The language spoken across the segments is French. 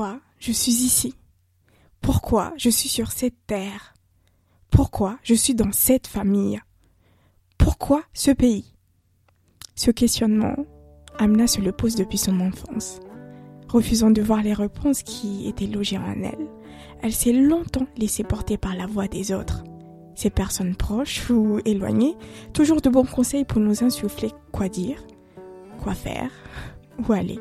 Pourquoi je suis ici? Pourquoi je suis sur cette terre? Pourquoi je suis dans cette famille? Pourquoi ce pays? Ce questionnement, Amna se le pose depuis son enfance. Refusant de voir les réponses qui étaient logées en elle, elle s'est longtemps laissée porter par la voix des autres. Ces personnes proches ou éloignées, toujours de bons conseils pour nous insuffler quoi dire, quoi faire, où aller.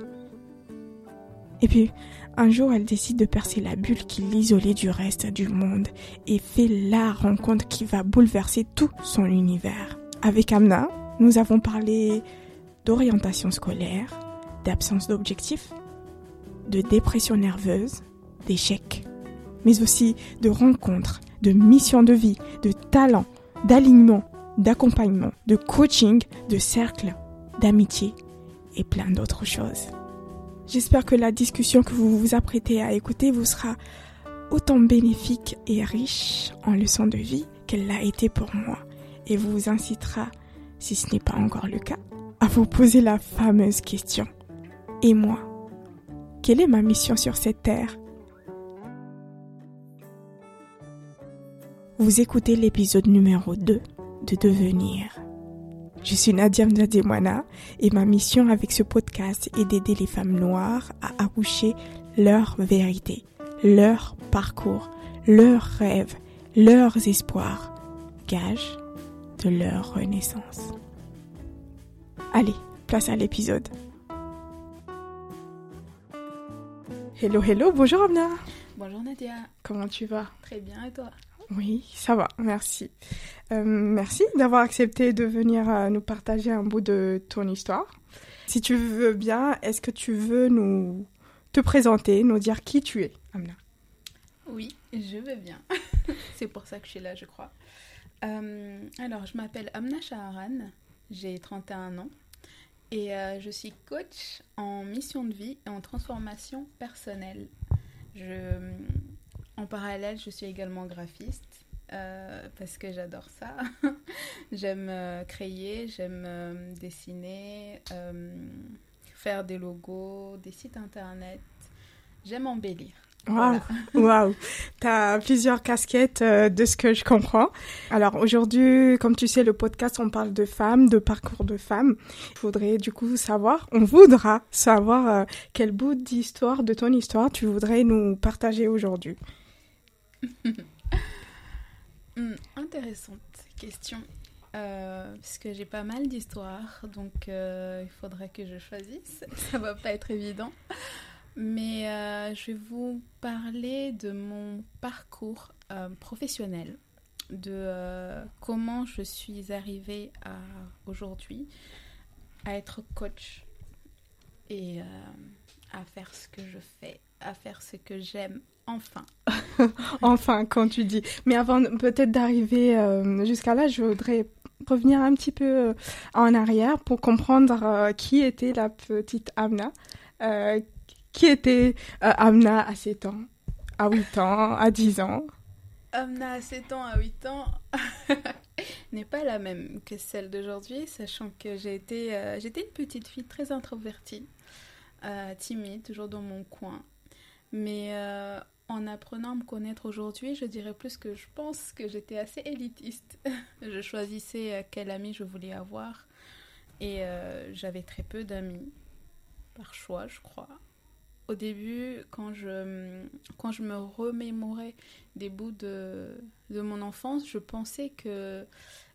Et puis, un jour, elle décide de percer la bulle qui l'isolait du reste du monde et fait la rencontre qui va bouleverser tout son univers. Avec Amna, nous avons parlé d'orientation scolaire, d'absence d'objectifs, de dépression nerveuse, d'échecs, mais aussi de rencontres, de mission de vie, de talent, d'alignement, d'accompagnement, de coaching, de cercle, d'amitié et plein d'autres choses. J'espère que la discussion que vous vous apprêtez à écouter vous sera autant bénéfique et riche en leçons de vie qu'elle l'a été pour moi et vous incitera, si ce n'est pas encore le cas, à vous poser la fameuse question. Et moi Quelle est ma mission sur cette terre? Vous écoutez l'épisode numéro 2 de Devenir. Je suis Nadia Mdademwana et ma mission avec ce podcast est d'aider les femmes noires à accoucher leur vérité, leur parcours, leurs rêves, leurs espoirs, gage de leur renaissance. Allez, place à l'épisode. Hello, hello, bonjour Amna. Bonjour Nadia. Comment tu vas? Très bien et toi? Oui, ça va, merci. Euh, merci d'avoir accepté de venir euh, nous partager un bout de ton histoire. Si tu veux bien, est-ce que tu veux nous te présenter, nous dire qui tu es, Amna? Oui, je veux bien. C'est pour ça que je suis là, je crois. Euh, alors, je m'appelle Amna Shaharan, j'ai 31 ans et je suis coach en mission de vie et en transformation personnelle. Je, en parallèle, je suis également graphiste euh, parce que j'adore ça. j'aime euh, créer, j'aime euh, dessiner, faire des logos, des sites internet. J'aime embellir. Waouh, wow. tu as plusieurs casquettes de ce que je comprends. Alors aujourd'hui, comme tu sais, le podcast, on parle de femmes, de parcours de femmes. Je voudrais du coup savoir, on voudra savoir quel bout d'histoire, de ton histoire, tu voudrais nous partager aujourd'hui. Hmm, intéressante question. Euh, parce que j'ai pas mal d'histoires, donc euh, il faudrait que je choisisse. Ça va pas être évident. Mais euh, je vais vous parler de mon parcours professionnel, de comment je suis arrivée à aujourd'hui à être coach et à faire ce que je fais, à faire ce que j'aime Enfin. enfin, quand tu dis. Mais avant peut-être d'arriver euh, jusqu'à là, je voudrais revenir un petit peu euh, en arrière pour comprendre euh, qui était la petite Amna. qui était Amna à 7 ans, à 8 ans, à 10 ans? Amna à 7 ans, à 8 ans n'est pas la même que celle d'aujourd'hui, sachant que j'ai été, j'étais une petite fille très introvertie, timide, toujours dans mon coin. Mais en apprenant à me connaître aujourd'hui, je dirais plus que je pense que j'étais assez élitiste. je choisissais euh, quel ami je voulais avoir et euh, j'avais très peu d'amis, par choix, je crois. Au début, quand je, quand je me remémorais des bouts de, de mon enfance, je pensais que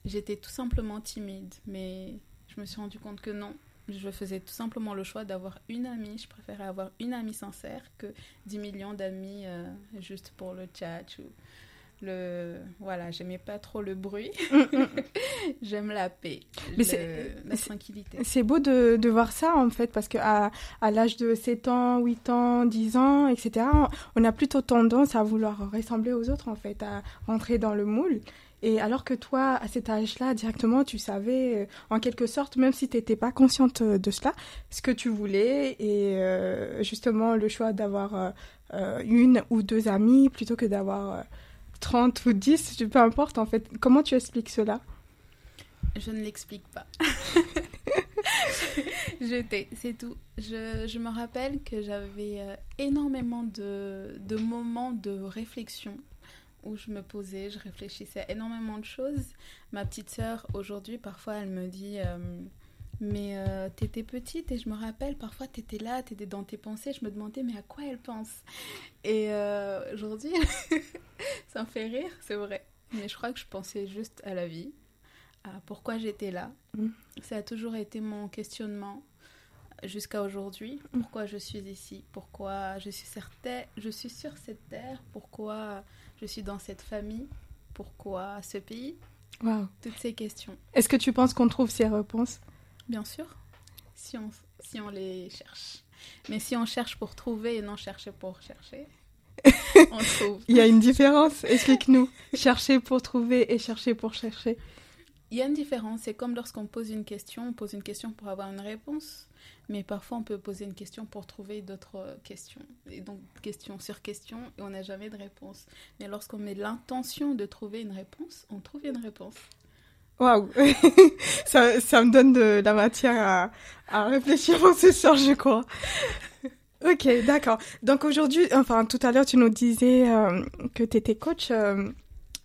j'étais tout simplement timide, mais je me suis rendu compte que non, je faisais tout simplement le choix d'avoir une amie. Je préférais avoir une amie sincère que 10 millions d'amis euh, juste pour le chat ou le voilà j'aimais pas trop le bruit. J'aime la paix mais la tranquillité. c'est beau de, de, voir ça en fait parce que à, à l'âge de 7 ans 8 ans 10 ans etc on a plutôt tendance à vouloir ressembler aux autres en fait à rentrer dans le moule et alors que toi, à cet âge-là, directement, tu savais, euh, en quelque sorte, même si tu n'étais pas consciente euh, de cela, ce que tu voulais et euh, justement le choix d'avoir une ou deux amies plutôt que d'avoir 30 ou 10, peu importe en fait. Comment tu expliques cela? Je ne l'explique pas. J'étais, c'est tout. Je, je, me rappelle que j'avais euh, énormément de, de, moments de réflexion où je me posais, je réfléchissais à énormément de choses. Ma petite sœur, aujourd'hui, parfois, elle me dit euh, Mais euh, t'étais petite et je me rappelle, parfois, t'étais là, t'étais dans tes pensées. Je me demandais Mais à quoi elle pense? Et aujourd'hui, ça me fait rire, c'est vrai. Mais je crois que je pensais juste à la vie, pourquoi j'étais là. Mm. Ça a toujours été mon questionnement jusqu'à aujourd'hui. Mm. Pourquoi je suis ici? Pourquoi je suis, certaine, je suis sur cette terre Pourquoi je suis dans cette famille Pourquoi ce pays? Toutes ces questions. Est-ce que tu penses qu'on trouve ces réponses? Bien sûr, si on, si on les cherche. Mais si on cherche pour trouver et non chercher pour chercher, on trouve. Il y a une différence, explique-nous. chercher pour trouver et chercher pour chercher. Il y a une différence. C'est comme lorsqu'on pose une question, on pose une question pour avoir une réponse. Mais parfois, on peut poser une question pour trouver d'autres questions. Et donc, question sur question, et on n'a jamais de réponse. Mais lorsqu'on met l'intention de trouver une réponse, on trouve une réponse. Waouh ça, me donne de la matière à, réfléchir pour ce soir, je crois. ok, d'accord. Donc aujourd'hui, enfin tout à l'heure, tu nous disais euh, que tu étais coach, euh,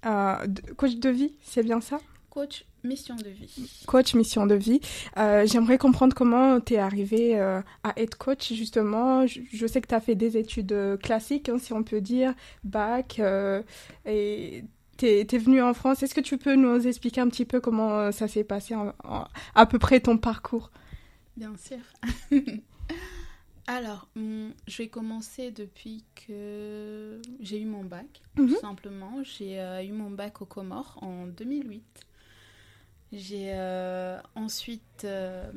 euh, coach de vie, c'est bien ça? Coach Mission de vie. Coach mission de vie. Euh, j'aimerais comprendre comment tu es arrivé euh, à être coach justement. Je, sais que tu as fait des études euh, classiques, hein, si on peut dire, bac, et tu es, venu en France. Est-ce que tu peux nous expliquer un petit peu comment ça s'est passé, à peu près ton parcours? Bien sûr. Alors, hum, je vais commencer depuis que j'ai eu mon bac, tout mhm. simplement. J'ai eu mon bac au Comores en 2008. J'ai euh, ensuite, euh,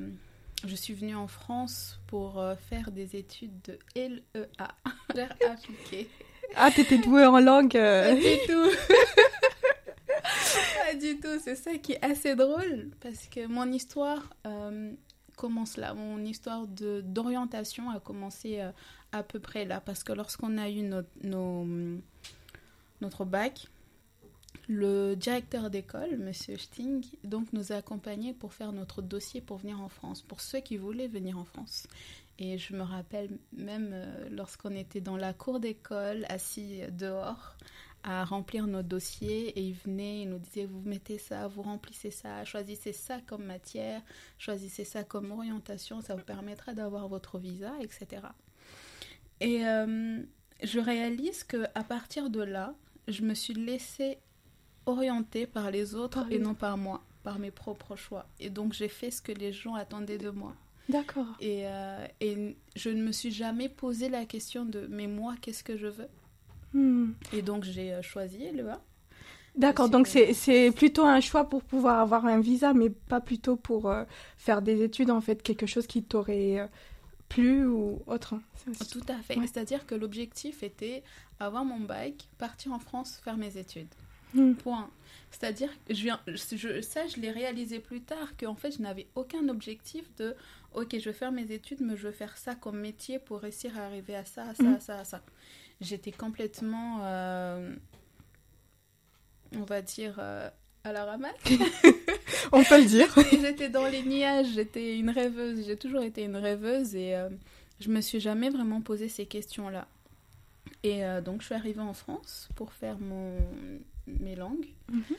je suis venue en France pour euh, faire des études de LEA, appliqué. Ah, t'étais douée en langue Pas du tout Pas du tout, c'est ça qui est assez drôle parce que mon histoire commence là. Mon histoire d'orientation a commencé à peu près là parce que lorsqu'on a eu nos, notre bac, le directeur d'école, Monsieur Sting, donc nous a accompagnés pour faire notre dossier pour venir en France, pour ceux qui voulaient venir en France. Et je me rappelle même euh, lorsqu'on était dans la cour d'école, assis dehors, à remplir nos dossiers, et il venait, il nous disait, vous mettez ça, vous remplissez ça, choisissez ça comme matière, choisissez ça comme orientation, ça vous permettra d'avoir votre visa, etc. Et euh, je réalise que partir de là, je me suis laissée orientée par les autres et non par moi, par mes propres choix. Et donc j'ai fait ce que les gens attendaient de moi. D'accord. Et, euh, et, je ne me suis jamais posé la question de mais moi, qu'est-ce que je veux? Hmm. Et donc j'ai euh, choisi le A. D'accord, donc c'est plutôt un choix pour pouvoir avoir un visa, mais pas plutôt pour euh, faire des études, en fait, quelque chose qui t'aurait plu ou autre. Tout à fait. C'est-à-dire que l'objectif était avoir mon bac, partir en France, faire mes études. Hmm. Point. C'est-à-dire, je viens, je, ça, je l'ai réalisé plus tard, qu'en fait, je n'avais aucun objectif de, ok, je vais faire mes études, mais je veux faire ça comme métier pour réussir à arriver à ça, à ça, hmm. à ça, à ça. J'étais complètement, euh, on va dire, euh, à la ramasse. on peut le dire. j'étais dans les nuages, j'étais une rêveuse, j'ai toujours été une rêveuse et euh, je me suis jamais vraiment posé ces questions-là. Et donc, je suis arrivée en France pour faire mon mes langues. Mhm.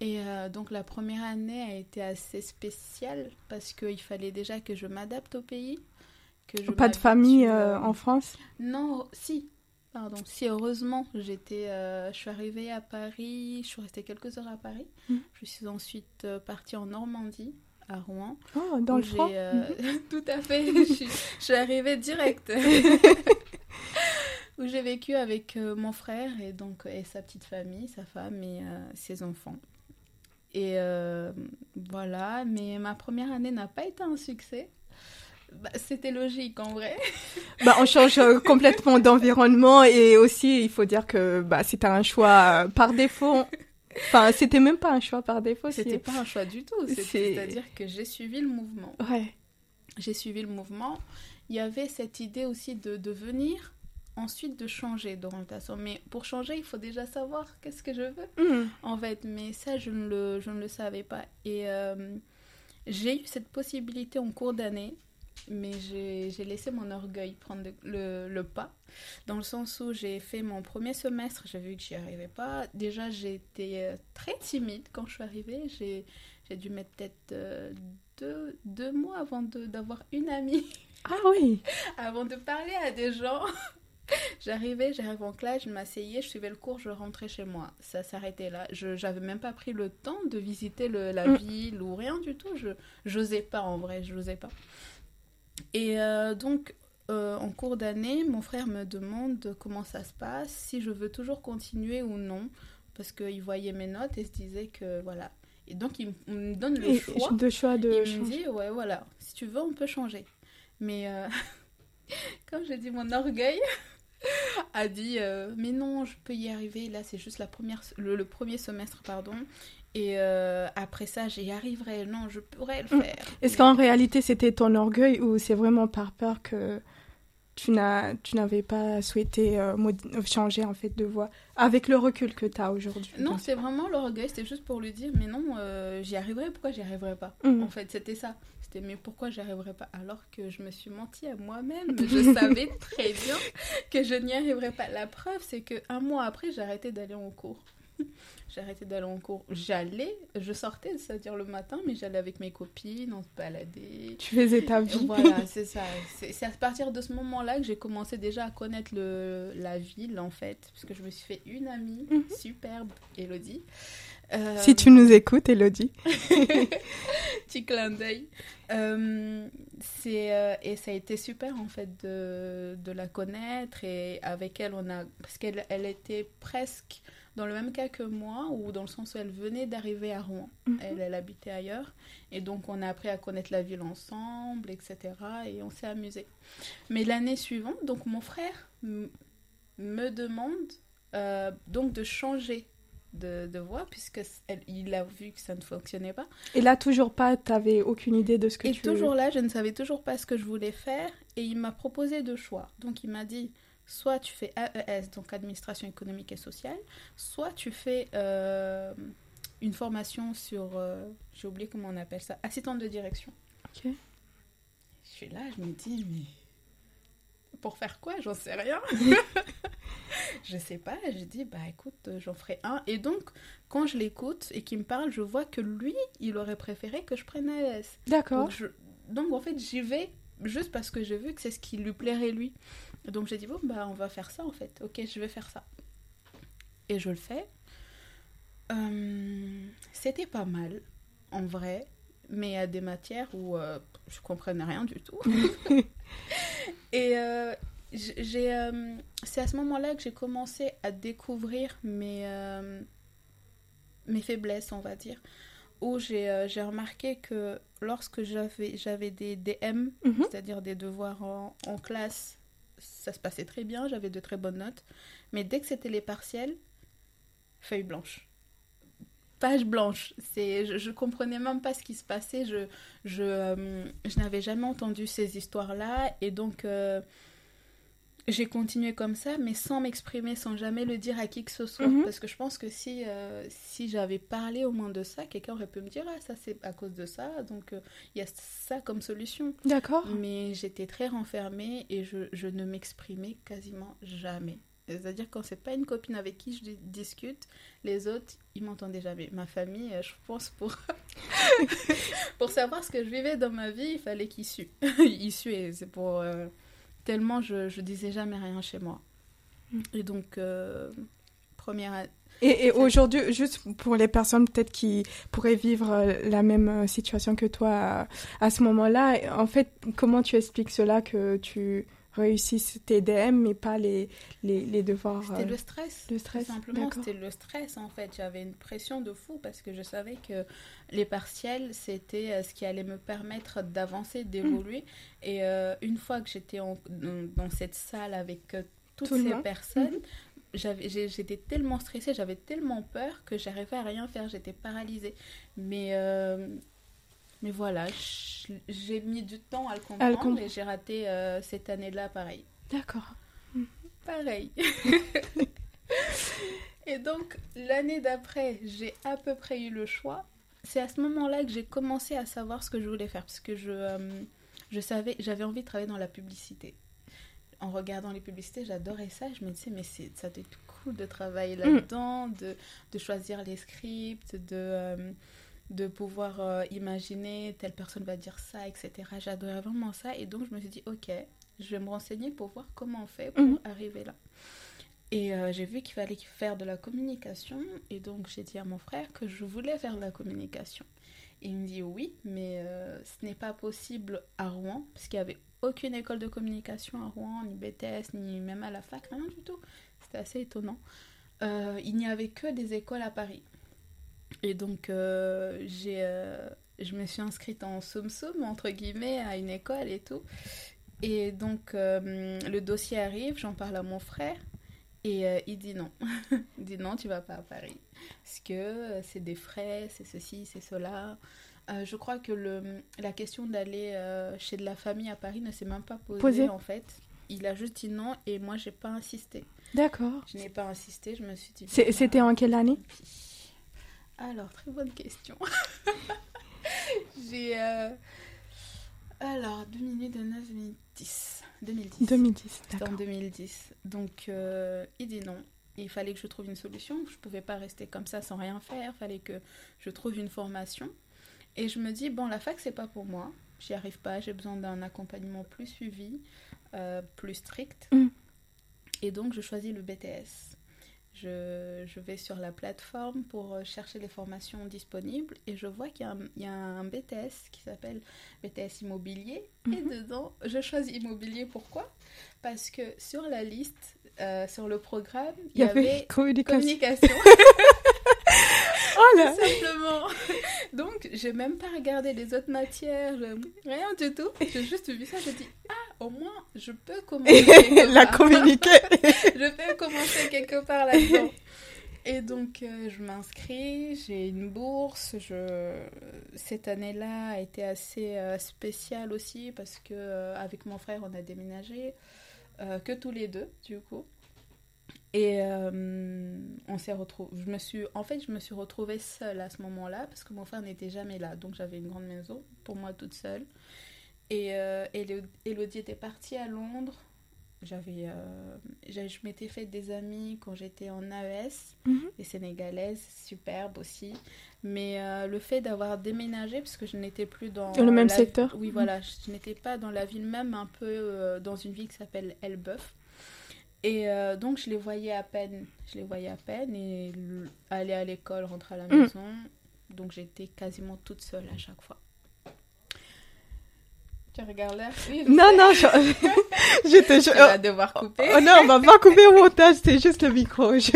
Et euh, donc la première année a été assez spéciale parce qu'il fallait déjà que je m'adapte au pays. Que je Pas de famille euh, en France? Non, si. Pardon. Si heureusement, j'étais, euh, je suis arrivée à Paris, je suis restée quelques heures à Paris. Mhm. Je suis ensuite partie en Normandie, à Rouen. Oh, dans le mhm. Tout à fait. je, suis, je suis arrivée direct. où j'ai vécu avec euh, mon frère et donc et sa petite famille, sa femme et euh, ses enfants. Et euh, voilà, mais ma première année n'a pas été un succès. Bah, c'était logique en vrai. bah, on change complètement d'environnement et aussi il faut dire que bah, c'était un choix par défaut. Enfin, c'était même pas un choix par défaut. C'était pas un choix du tout. C'est-à-dire que j'ai suivi le mouvement. Ouais. J'ai suivi le mouvement. Il y avait cette idée aussi de devenir ensuite de changer d'orientation. Mais pour changer, il faut déjà savoir qu'est-ce que je veux, mm. en fait. Mais ça, je ne le, je ne le savais pas. Et, euh, j'ai eu cette possibilité en cours d'année, mais j'ai laissé mon orgueil prendre le, le, pas, dans le sens où j'ai fait mon premier semestre, j'ai vu que j'y arrivais pas. Déjà, été euh, très timide quand je suis arrivée. J'ai dû mettre peut-être euh, deux, deux, mois avant d'avoir une amie. Ah oui Avant de parler à des gens. J'arrivais, j'arrivais en classe, je m'asseyais, je suivais le cours, je rentrais chez moi. Ça s'arrêtait là. Je n'avais même pas pris le temps de visiter le, la mm. ville ou rien du tout. Je n'osais pas en vrai, je n'osais pas. Et euh, donc, euh, en cours d'année, mon frère me demande comment ça se passe, si je veux toujours continuer ou non, parce qu'il voyait mes notes et se disait que voilà. Et donc, il, me donne le choix. De choix de il me dit, ouais, voilà, si tu veux, on peut changer. Mais euh, comme j'ai dit, mon orgueil a dit, mais non, je peux y arriver. Là, c'est juste la première, le, premier semestre, pardon. Et euh, après ça, j'y arriverai. Non, je pourrais le mm. faire. Est-ce qu'en réalité, c'était ton orgueil ou c'est vraiment par peur que tu n'avais pas souhaité euh, changer en fait de voix avec le recul que tu as aujourd'hui Non, c'est vraiment l'orgueil. C'était juste pour lui dire, mais non, euh, j'y arriverai. Pourquoi j'y arriverai pas? Mm. En fait, c'était ça. C'était, mais pourquoi j'y arriverai pas Alors que je me suis menti à moi-même? Je savais très bien que je n'y arriverais pas. La preuve, c'est que un mois après, j'ai arrêté d'aller en cours. J'ai arrêté d'aller en cours. J'allais, je sortais, c'est-à-dire le matin, mais j'allais avec mes copines, on se baladait. Tu faisais ta vie. Voilà, c'est ça. C'est à partir de ce moment-là que j'ai commencé déjà à connaître le, la ville, en fait, parce que je me suis fait une amie mhm. superbe, Elodie. Euh, si tu nous écoutes, Elodie. Petit clin d'œil. Euh, euh, et ça a été super en fait de, de, la connaître et avec elle on a parce qu'elle elle était presque dans le même cas que moi, ou dans le sens où elle venait d'arriver à Rouen. Mhm. elle, elle habitait ailleurs. Et donc, on a appris à connaître la ville ensemble, etc. Et on s'est amusé. Mais l'année suivante, donc mon frère me demande donc de changer de, de voix, puisqu'il a vu que ça ne fonctionnait pas. Et là, toujours pas, tu n'avais aucune idée de ce que et tu... Et toujours là, je ne savais toujours pas ce que je voulais faire. Et il m'a proposé deux choix. Donc, il m'a dit soit tu fais AES, donc administration économique et sociale, soit tu fais euh, une formation sur, euh, j'ai oublié comment on appelle ça, assistante de direction. Ok. Je suis là, je me dis, mais pour faire quoi? J'en sais rien. je sais pas. Je dis, bah écoute, j'en ferai un. Et donc, quand je l'écoute et qu'il me parle, je vois que lui, il aurait préféré que je prenne AES. D'accord. Donc, donc, en fait, j'y vais juste parce que j'ai vu que c'est ce qui lui plairait lui. Donc j'ai dit, bon, bah, on va faire ça en fait. Ok, je vais faire ça. Et je le fais. Euh, c'était pas mal, en vrai, mais à des matières où euh, je comprenais rien du tout. et euh, j'ai, c'est à ce moment-là que j'ai commencé à découvrir mes, mes faiblesses, on va dire. Où j'ai, j'ai remarqué que lorsque j'avais, j'avais des DM, mhm. c'est-à-dire des devoirs en, en classe ça se passait très bien, j'avais de très bonnes notes. Mais dès que c'était les partiels, feuille blanche. Page blanche. C'est, je, je, comprenais même pas ce qui se passait. Je, je, euh, je n'avais jamais entendu ces histoires-là. Et donc, euh, j'ai continué comme ça, mais sans m'exprimer, sans jamais le dire à qui que ce soit. Mhm. Parce que je pense que si, euh, si j'avais parlé au moins de ça, quelqu'un aurait pu me dire Ah, ça c'est à cause de ça, donc euh, il y a ça comme solution. D'accord. Mais j'étais très renfermée et je, je ne m'exprimais quasiment jamais. C'est-à-dire quand c'est pas une copine avec qui je discute, les autres, ils m'entendaient jamais. Ma famille, euh, je pense pour pour savoir ce que je vivais dans ma vie, il fallait qu'ils suent. ils suent, c'est pour tellement je, je disais jamais rien chez moi. Mm. Et donc, euh, première. Et, et aujourd'hui, juste pour les personnes peut-être qui pourraient vivre euh, la même euh, situation que toi à, ce moment-là, en fait, comment tu expliques cela que tu réussisses tes DM mais pas les, les, les devoirs C'était le stress. Le stress. simplement, c'était le stress en fait. J'avais une pression de fou parce que je savais que les partiels, c'était ce qui allait me permettre d'avancer, d'évoluer. Et euh, une fois que j'étais dans, cette salle avec euh, toutes ces personnes, mhm. j'étais tellement stressée, j'avais tellement peur que j'arrivais à rien faire, j'étais paralysée. Mais, euh, mais voilà, j'ai mis du temps à le comprendre et j'ai raté cette année-là pareil. D'accord. Pareil. et donc, l'année d'après, j'ai à peu près eu le choix c'est à ce moment-là que j'ai commencé à savoir ce que je voulais faire parce que je, euh, je savais, j'avais envie de travailler dans la publicité. En regardant les publicités, j'adorais ça. Je me disais, mais ça doit être cool de travailler Mm. là-dedans, de, de choisir les scripts, de, euh, de pouvoir euh, imaginer telle personne va dire ça, etc. J'adorais vraiment ça. Et donc, je me suis dit, ok, je vais me renseigner pour voir comment on fait pour Mhm. arriver là. Et euh, j'ai vu qu'il fallait faire de la communication. Et donc, j'ai dit à mon frère que je voulais faire de la communication. Et il me dit oui, mais euh, ce n'est pas possible à Rouen, parce qu'il n'y avait aucune école de communication à Rouen, ni BTS, ni même à la fac, rien du tout. C'était assez étonnant. Il n'y avait que des écoles à Paris. Et donc, euh, j'ai, euh, je me suis inscrite en somme-somme, entre guillemets, à une école et tout. Et donc, euh, le dossier arrive, j'en parle à mon frère. Et il dit non. il dit non, tu vas pas à Paris. Parce que c'est des frais, c'est ceci, c'est cela. Je crois que le, la question d'aller chez de la famille à Paris ne s'est même pas posée en fait. Il a juste dit non et moi j'ai pas insisté. D'accord. Je n'ai pas insisté, je me suis dit. Bon, C'était bah, en quelle année? Alors, très bonne question. j'ai. euh, Alors, 2008, 2009, 2010. 2010. 2010, C'était en d'accord. 2010. Donc, euh, il dit non. Il fallait que je trouve une solution. Je pouvais pas rester comme ça sans rien faire. Il fallait que je trouve une formation. Et je me dis, bon, la fac, c'est pas pour moi. J'y arrive pas. J'ai besoin d'un accompagnement plus suivi, euh, plus strict. Mm. Et donc, je choisis le BTS. Je, je vais sur la plateforme pour euh, chercher les formations disponibles et je vois qu'il y a un, il y a un BTS qui s'appelle BTS immobilier. Et Mhm. dedans, je choisis immobilier. Pourquoi? Parce que sur la liste, euh, sur le programme, Il y avait communication. communication. Oh là tout simplement. Donc, j'ai même pas regardé les autres matières, rien du tout. J'ai juste vu ça, j'ai dit, au moins, je peux commencer. La communiquer. je peux commencer quelque part là-dedans. Et donc, euh, je m'inscris, j'ai une bourse. Je... Cette année-là a été assez euh, spéciale aussi parce que euh, avec mon frère, on a déménagé, que tous les deux, du coup. Et on s'est retrouvés. Je me suis, en fait, je me suis retrouvée seule à ce moment-là parce que mon frère n'était jamais là. Donc, j'avais une grande maison pour moi toute seule. Et euh, Élo- Élodie était partie à Londres. J'avais, euh, je m'étais fait des amis quand j'étais en AES, Mhm. des Sénégalaises, superbes aussi. Mais euh, le fait d'avoir déménagé, parce que je n'étais plus dans le même la- secteur Oui, Mhm. voilà, je n'étais pas dans la ville même, un peu euh, dans une ville qui s'appelle Elbeuf. Et euh, donc je les voyais à peine, je les voyais à peine et aller à l'école, rentrer à la Mhm. maison. Donc j'étais quasiment toute seule à chaque fois. Tu regardes Oui, Non, non, je, je Tu vas devoir couper. Oh non, on va pas couper au montage, c'est juste le micro. Je,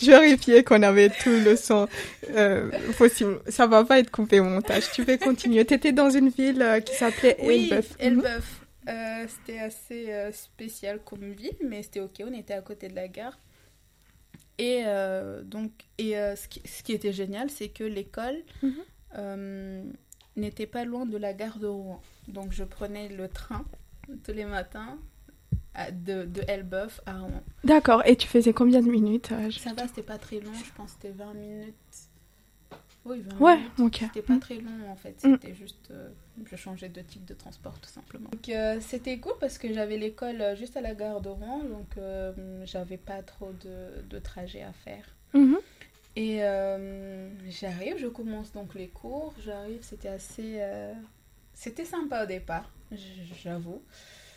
je vérifiais qu'on avait tout le son euh, possible. Ça va pas être coupé au montage. Tu peux continuer. T'étais dans une ville euh, qui s'appelait Oui, Elbeuf. Mhm. Elbeuf. Euh, c'était assez spécial comme ville, mais c'était ok. On était à côté de la gare. Et euh, donc, et ce, qui, ce qui était génial, c'est que l'école Mhm. N'était pas loin de la gare de Rouen. Donc, je prenais le train tous les matins à- de, de Elbeuf à Rouen. D'accord. Et tu faisais combien de minutes euh, je- Ça va, c'était pas très long. Je pense que c'était 20 minutes. Oui, 20 Ouais, minutes. ok. C'était pas très long en fait, Mm. c'était juste. euh, je changeais de type de transport tout simplement. Donc euh, c'était cool parce que j'avais l'école juste à la gare de Rouen donc j'avais pas trop de, de trajet à faire. Mhm. Et euh, j'arrive, je commence donc les cours, j'arrive, c'était assez. euh, C'était sympa au départ, j'avoue.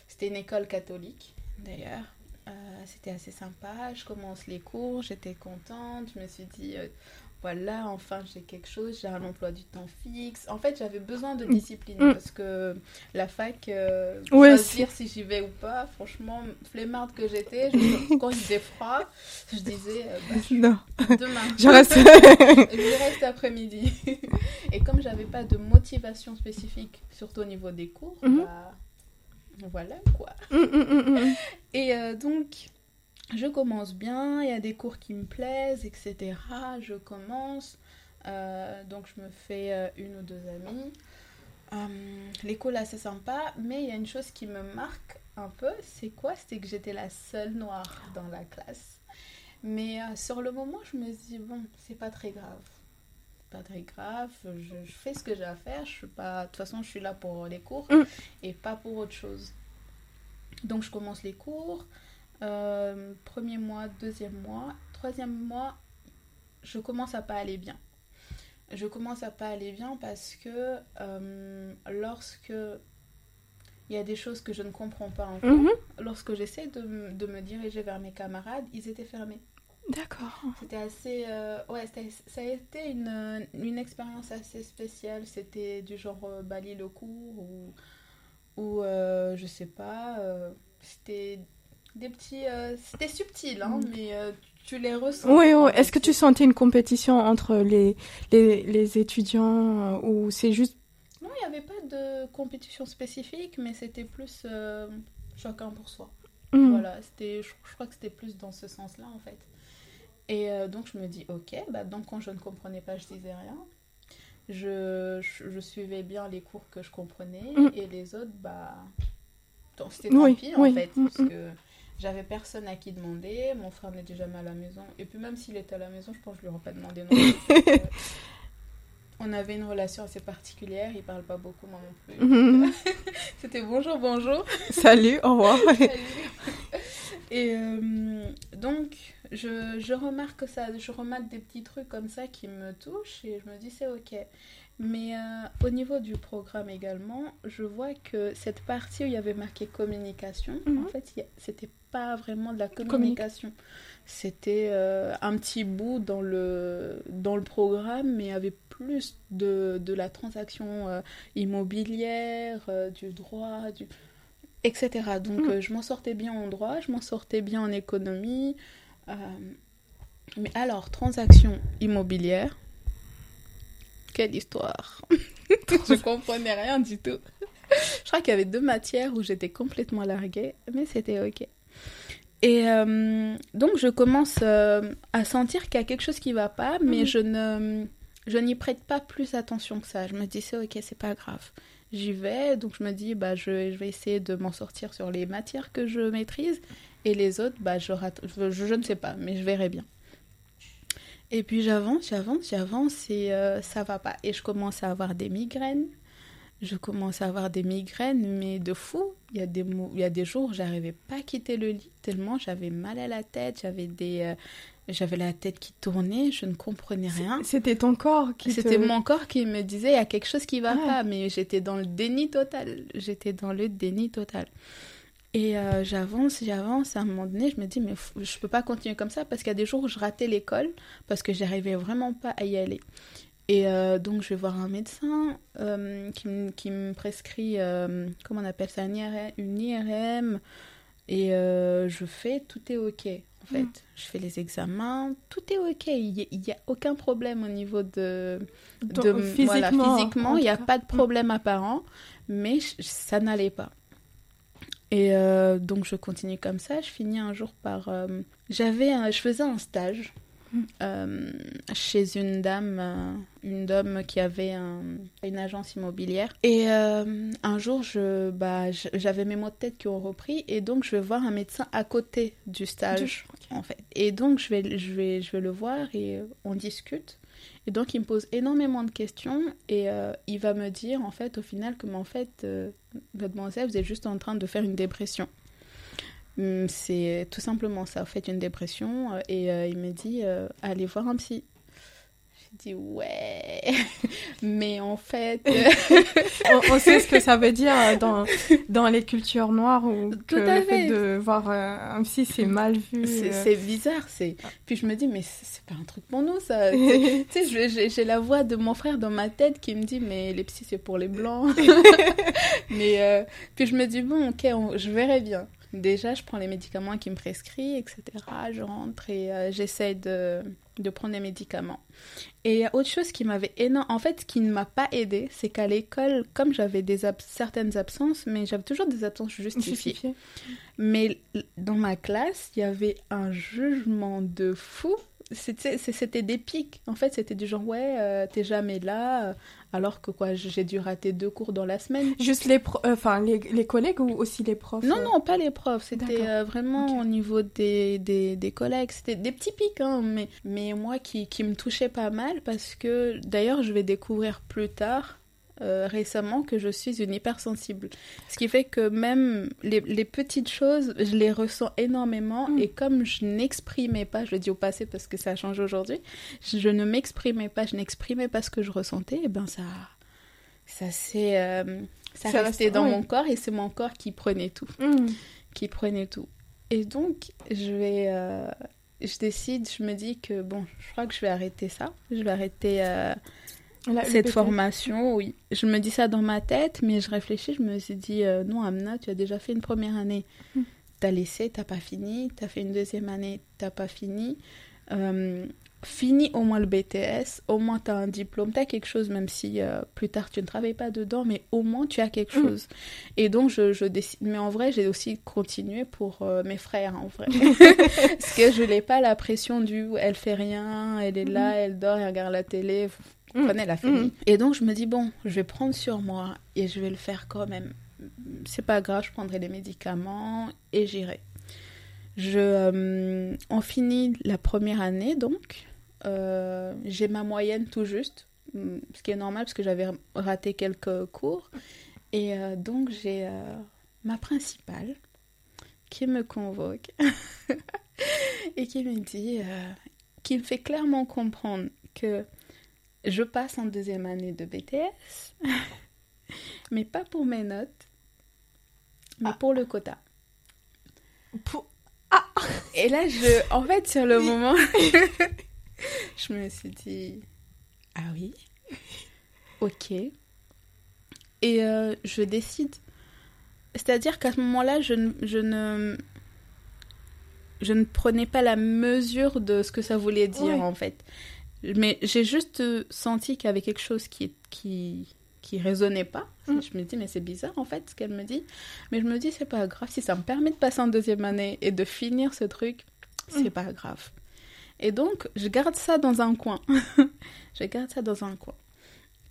C'était une école catholique d'ailleurs. Euh, c'était assez sympa, je commence les cours, j'étais contente, je me suis dit, voilà, enfin j'ai quelque chose, j'ai un emploi du temps fixe. En fait, j'avais besoin de discipline Mm. parce que la fac, euh, Ouais, choisir si j'y vais ou pas, franchement, flemmarde que j'étais, je- quand il faisait froid, je disais, euh, bah, Non, demain. je reste. Je reste après-midi. Et comme j'avais pas de motivation spécifique, surtout au niveau des cours, Mhm. bah, voilà quoi. Mm, mm, mm, mm. Et euh, donc, je commence bien, il y a des cours qui me plaisent, etc. Je commence, euh, donc je me fais euh, une ou deux amies. Euh, L'école assez sympa, mais il y a une chose qui me marque un peu, c'est quoi? C'est que j'étais la seule noire dans la classe. Mais euh, sur le moment, je me dis, bon, c'est pas très grave. pas très grave, je, fais ce que j'ai à faire, je suis pas, de toute façon, je suis là pour les cours Mm. et pas pour autre chose. Donc, je commence les cours, euh, premier mois, deuxième mois, troisième mois, je commence à pas aller bien. Je commence à pas aller bien parce que euh, lorsque il y a des choses que je ne comprends pas encore, Mhm. lorsque j'essaie de, de me diriger vers mes camarades, ils étaient fermés. D'accord. C'était assez. euh, ouais, ça a été une, une expérience assez spéciale. C'était du genre Bali le cours ou. ou je sais pas. c'était des petits. euh, c'était subtil, hein, Mm. mais euh, tu les ressens. Oui, oui. Est-ce que tu sentais une compétition entre les, les, les étudiants euh, ou c'est juste... Non, il n'y avait pas de compétition spécifique, mais c'était plus euh, chacun pour soi. Hmm. Voilà, c'était, je, je crois que c'était plus dans ce sens-là en fait. Et donc je me dis, ok, bah, donc quand je ne comprenais pas, je disais rien. Je, je, je suivais bien les cours que je comprenais Mm. et les autres, bah, c'était Oui, tant pis en oui, fait, mm, parce mm. que j'avais personne à qui demander, mon frère n'était jamais à la maison, et puis même s'il était à la maison, je pense que je lui aurais pas demandé non plus. On avait une relation assez particulière, il parle pas beaucoup, moi non plus. Mhm. C'était bonjour, bonjour. Salut, au revoir. Et euh, donc, je, je remarque ça, je remarque des petits trucs comme ça qui me touchent et je me dis c'est ok. Mais euh, au niveau du programme également, je vois que cette partie où il y avait marqué communication, Mhm. en fait, y a- c'était pas vraiment de la communication. C'était euh, un petit bout dans le, dans le programme, mais il y avait plus de, de la transaction euh, immobilière, du droit, du etc. Donc euh, je m'en sortais bien en droit, je m'en sortais bien en économie. mais alors, transaction immobilière, quelle histoire Je comprenais rien du tout. Je crois qu'il y avait deux matières où j'étais complètement larguée, mais c'était ok. Et euh, donc je commence euh, à sentir qu'il y a quelque chose qui va pas, mais Mhm. je ne je n'y prête pas plus attention que ça. Je me dis c'est ok, c'est pas grave. J'y vais, donc je me dis bah je, je vais essayer de m'en sortir sur les matières que je maîtrise et les autres bah je rate, je, je ne sais pas, mais je verrai bien. Et puis j'avance, j'avance, j'avance et euh, ça va pas. Et je commence à avoir des migraines. Je commence à avoir des migraines, mais de fou. Il y a des, il y a des jours où j'arrivais pas à quitter le lit tellement j'avais mal à la tête, j'avais des, euh, j'avais la tête qui tournait, je ne comprenais rien. C'était ton corps qui C'était te... mon corps qui me disait il y a quelque chose qui va pas, mais j'étais dans le déni total. J'étais dans le déni total. Et euh, j'avance, j'avance. À un moment donné, je me dis mais je peux pas continuer comme ça parce qu'il y a des jours où je ratais l'école parce que j'arrivais vraiment pas à y aller. Et euh, donc je vais voir un médecin euh, qui, me- qui me prescrit comment on appelle ça une IRM, une IRM et je fais tout est ok. En fait, Mm. je fais les examens, tout est ok. Il n'y a, aucun problème au niveau de, Donc, de physiquement, voilà, physiquement, en il n'y a pas de problème apparent, mais je- ça n'allait pas. Et euh, donc je continue comme ça. Je finis un jour par. euh, j'avais, un- je faisais un stage Mm. euh, chez une dame, une dame qui avait un- une agence immobilière. Et un jour, je, bah, j'avais mes maux de tête qui ont repris, et donc je vais voir un médecin à côté du stage Du- en fait. Et donc, je vais, je vais, je vais le voir et on discute. Et donc, il me pose énormément de questions et euh, il va me dire, en fait, au final, que, en fait, euh, mademoiselle, vous êtes juste en train de faire une dépression. Hum, C'est tout simplement ça, vous faites une dépression. euh, Et il me dit, allez voir un psy. Dit, ouais. mais en fait... on, on sait ce que ça veut dire euh, dans, dans les cultures noires Tout que à le fait de voir euh, un psy c'est mal vu. C'est euh. bizarre, c'est. Puis je me dis mais c'est pas un truc pour nous ça. Tu sais, j'ai j'ai la voix de mon frère dans ma tête qui me dit mais les psys c'est pour les blancs. mais euh, puis je me dis bon ok on- je verrai bien. Déjà je prends les médicaments qu'il me prescrit etc. Je rentre et euh, j'essaie de de prendre les médicaments. Et il y a autre chose qui m'avait énorme, en fait, qui ne m'a pas aidé, c'est qu'à l'école, comme j'avais des ab- certaines absences, mais j'avais toujours des absences justifiées. Justifié. Mais dans ma classe, il y avait un jugement de fou c'était des pics. En fait, c'était du genre, ouais, euh, t'es jamais là. Alors que quoi, j'ai dû rater deux cours dans la semaine. Juste les, enfin, les, les, collègues ou aussi les profs Non, non, pas les profs. C'était vraiment au niveau des, des, des collègues. C'était des petits pics, hein, mais, mais moi qui, qui me touchait pas mal parce que d'ailleurs, je vais découvrir plus tard euh, récemment que je suis une hypersensible. Ce qui fait que même les, les petites choses, je les ressens énormément mm. et comme je n'exprimais pas, je le dis au passé parce que ça a changé aujourd'hui, je, ne m'exprimais pas, je n'exprimais pas ce que je ressentais, et ben ça, ça s'est, euh, ça, restait dans mon corps et c'est mon corps qui prenait tout, mm. qui prenait tout. Et donc je vais, euh, je décide, je me dis que bon, je crois que je vais arrêter ça, je vais arrêter cette formation, oui. Je me dis ça dans ma tête, mais je réfléchis, je me suis dit, euh, non, Amna, tu as déjà fait une première année. tu hmm. T'as laissé, t'as pas fini. T'as fait une deuxième année, t'as pas fini. Euh, fini au moins le BTS, au moins tu as un diplôme, tu as quelque chose, même si euh, plus tard tu ne travailles pas dedans, mais au moins tu as quelque hmm. chose. Et donc je, je, décide, mais en vrai j'ai aussi continué pour mes frères, en vrai. Parce que je n'ai pas la pression du elle fait rien, elle est là, hmm. elle dort, elle regarde la télé, prenez la famille. Et donc je me dis, bon, je vais prendre sur moi et je vais le faire quand même. C'est pas grave, je prendrai les médicaments et j'irai. Je, euh, on finit la première année donc. Euh, j'ai ma moyenne tout juste, ce qui est normal parce que j'avais raté quelques cours. Et euh, donc j'ai ma principale qui me convoque et qui me dit, qui me fait clairement comprendre que je passe en deuxième année de BTS, mais pas pour mes notes, mais ah. pour le quota. Pour... Ah Et là, je, en fait, sur le moment, je me suis dit, ah oui, ok. Et euh, je décide. C'est-à-dire qu'à ce moment-là, je, je, ne, je ne prenais pas la mesure de ce que ça voulait dire, en fait. Mais j'ai juste euh, senti qu'il y avait quelque chose qui, qui, qui résonnait pas. Mm. Je me dis, mais c'est bizarre en fait ce qu'elle me dit. Mais je me dis, c'est pas grave. Si ça me permet de passer en deuxième année et de finir ce truc, c'est mm. pas grave. Et donc, je garde ça dans un coin. je garde ça dans un coin.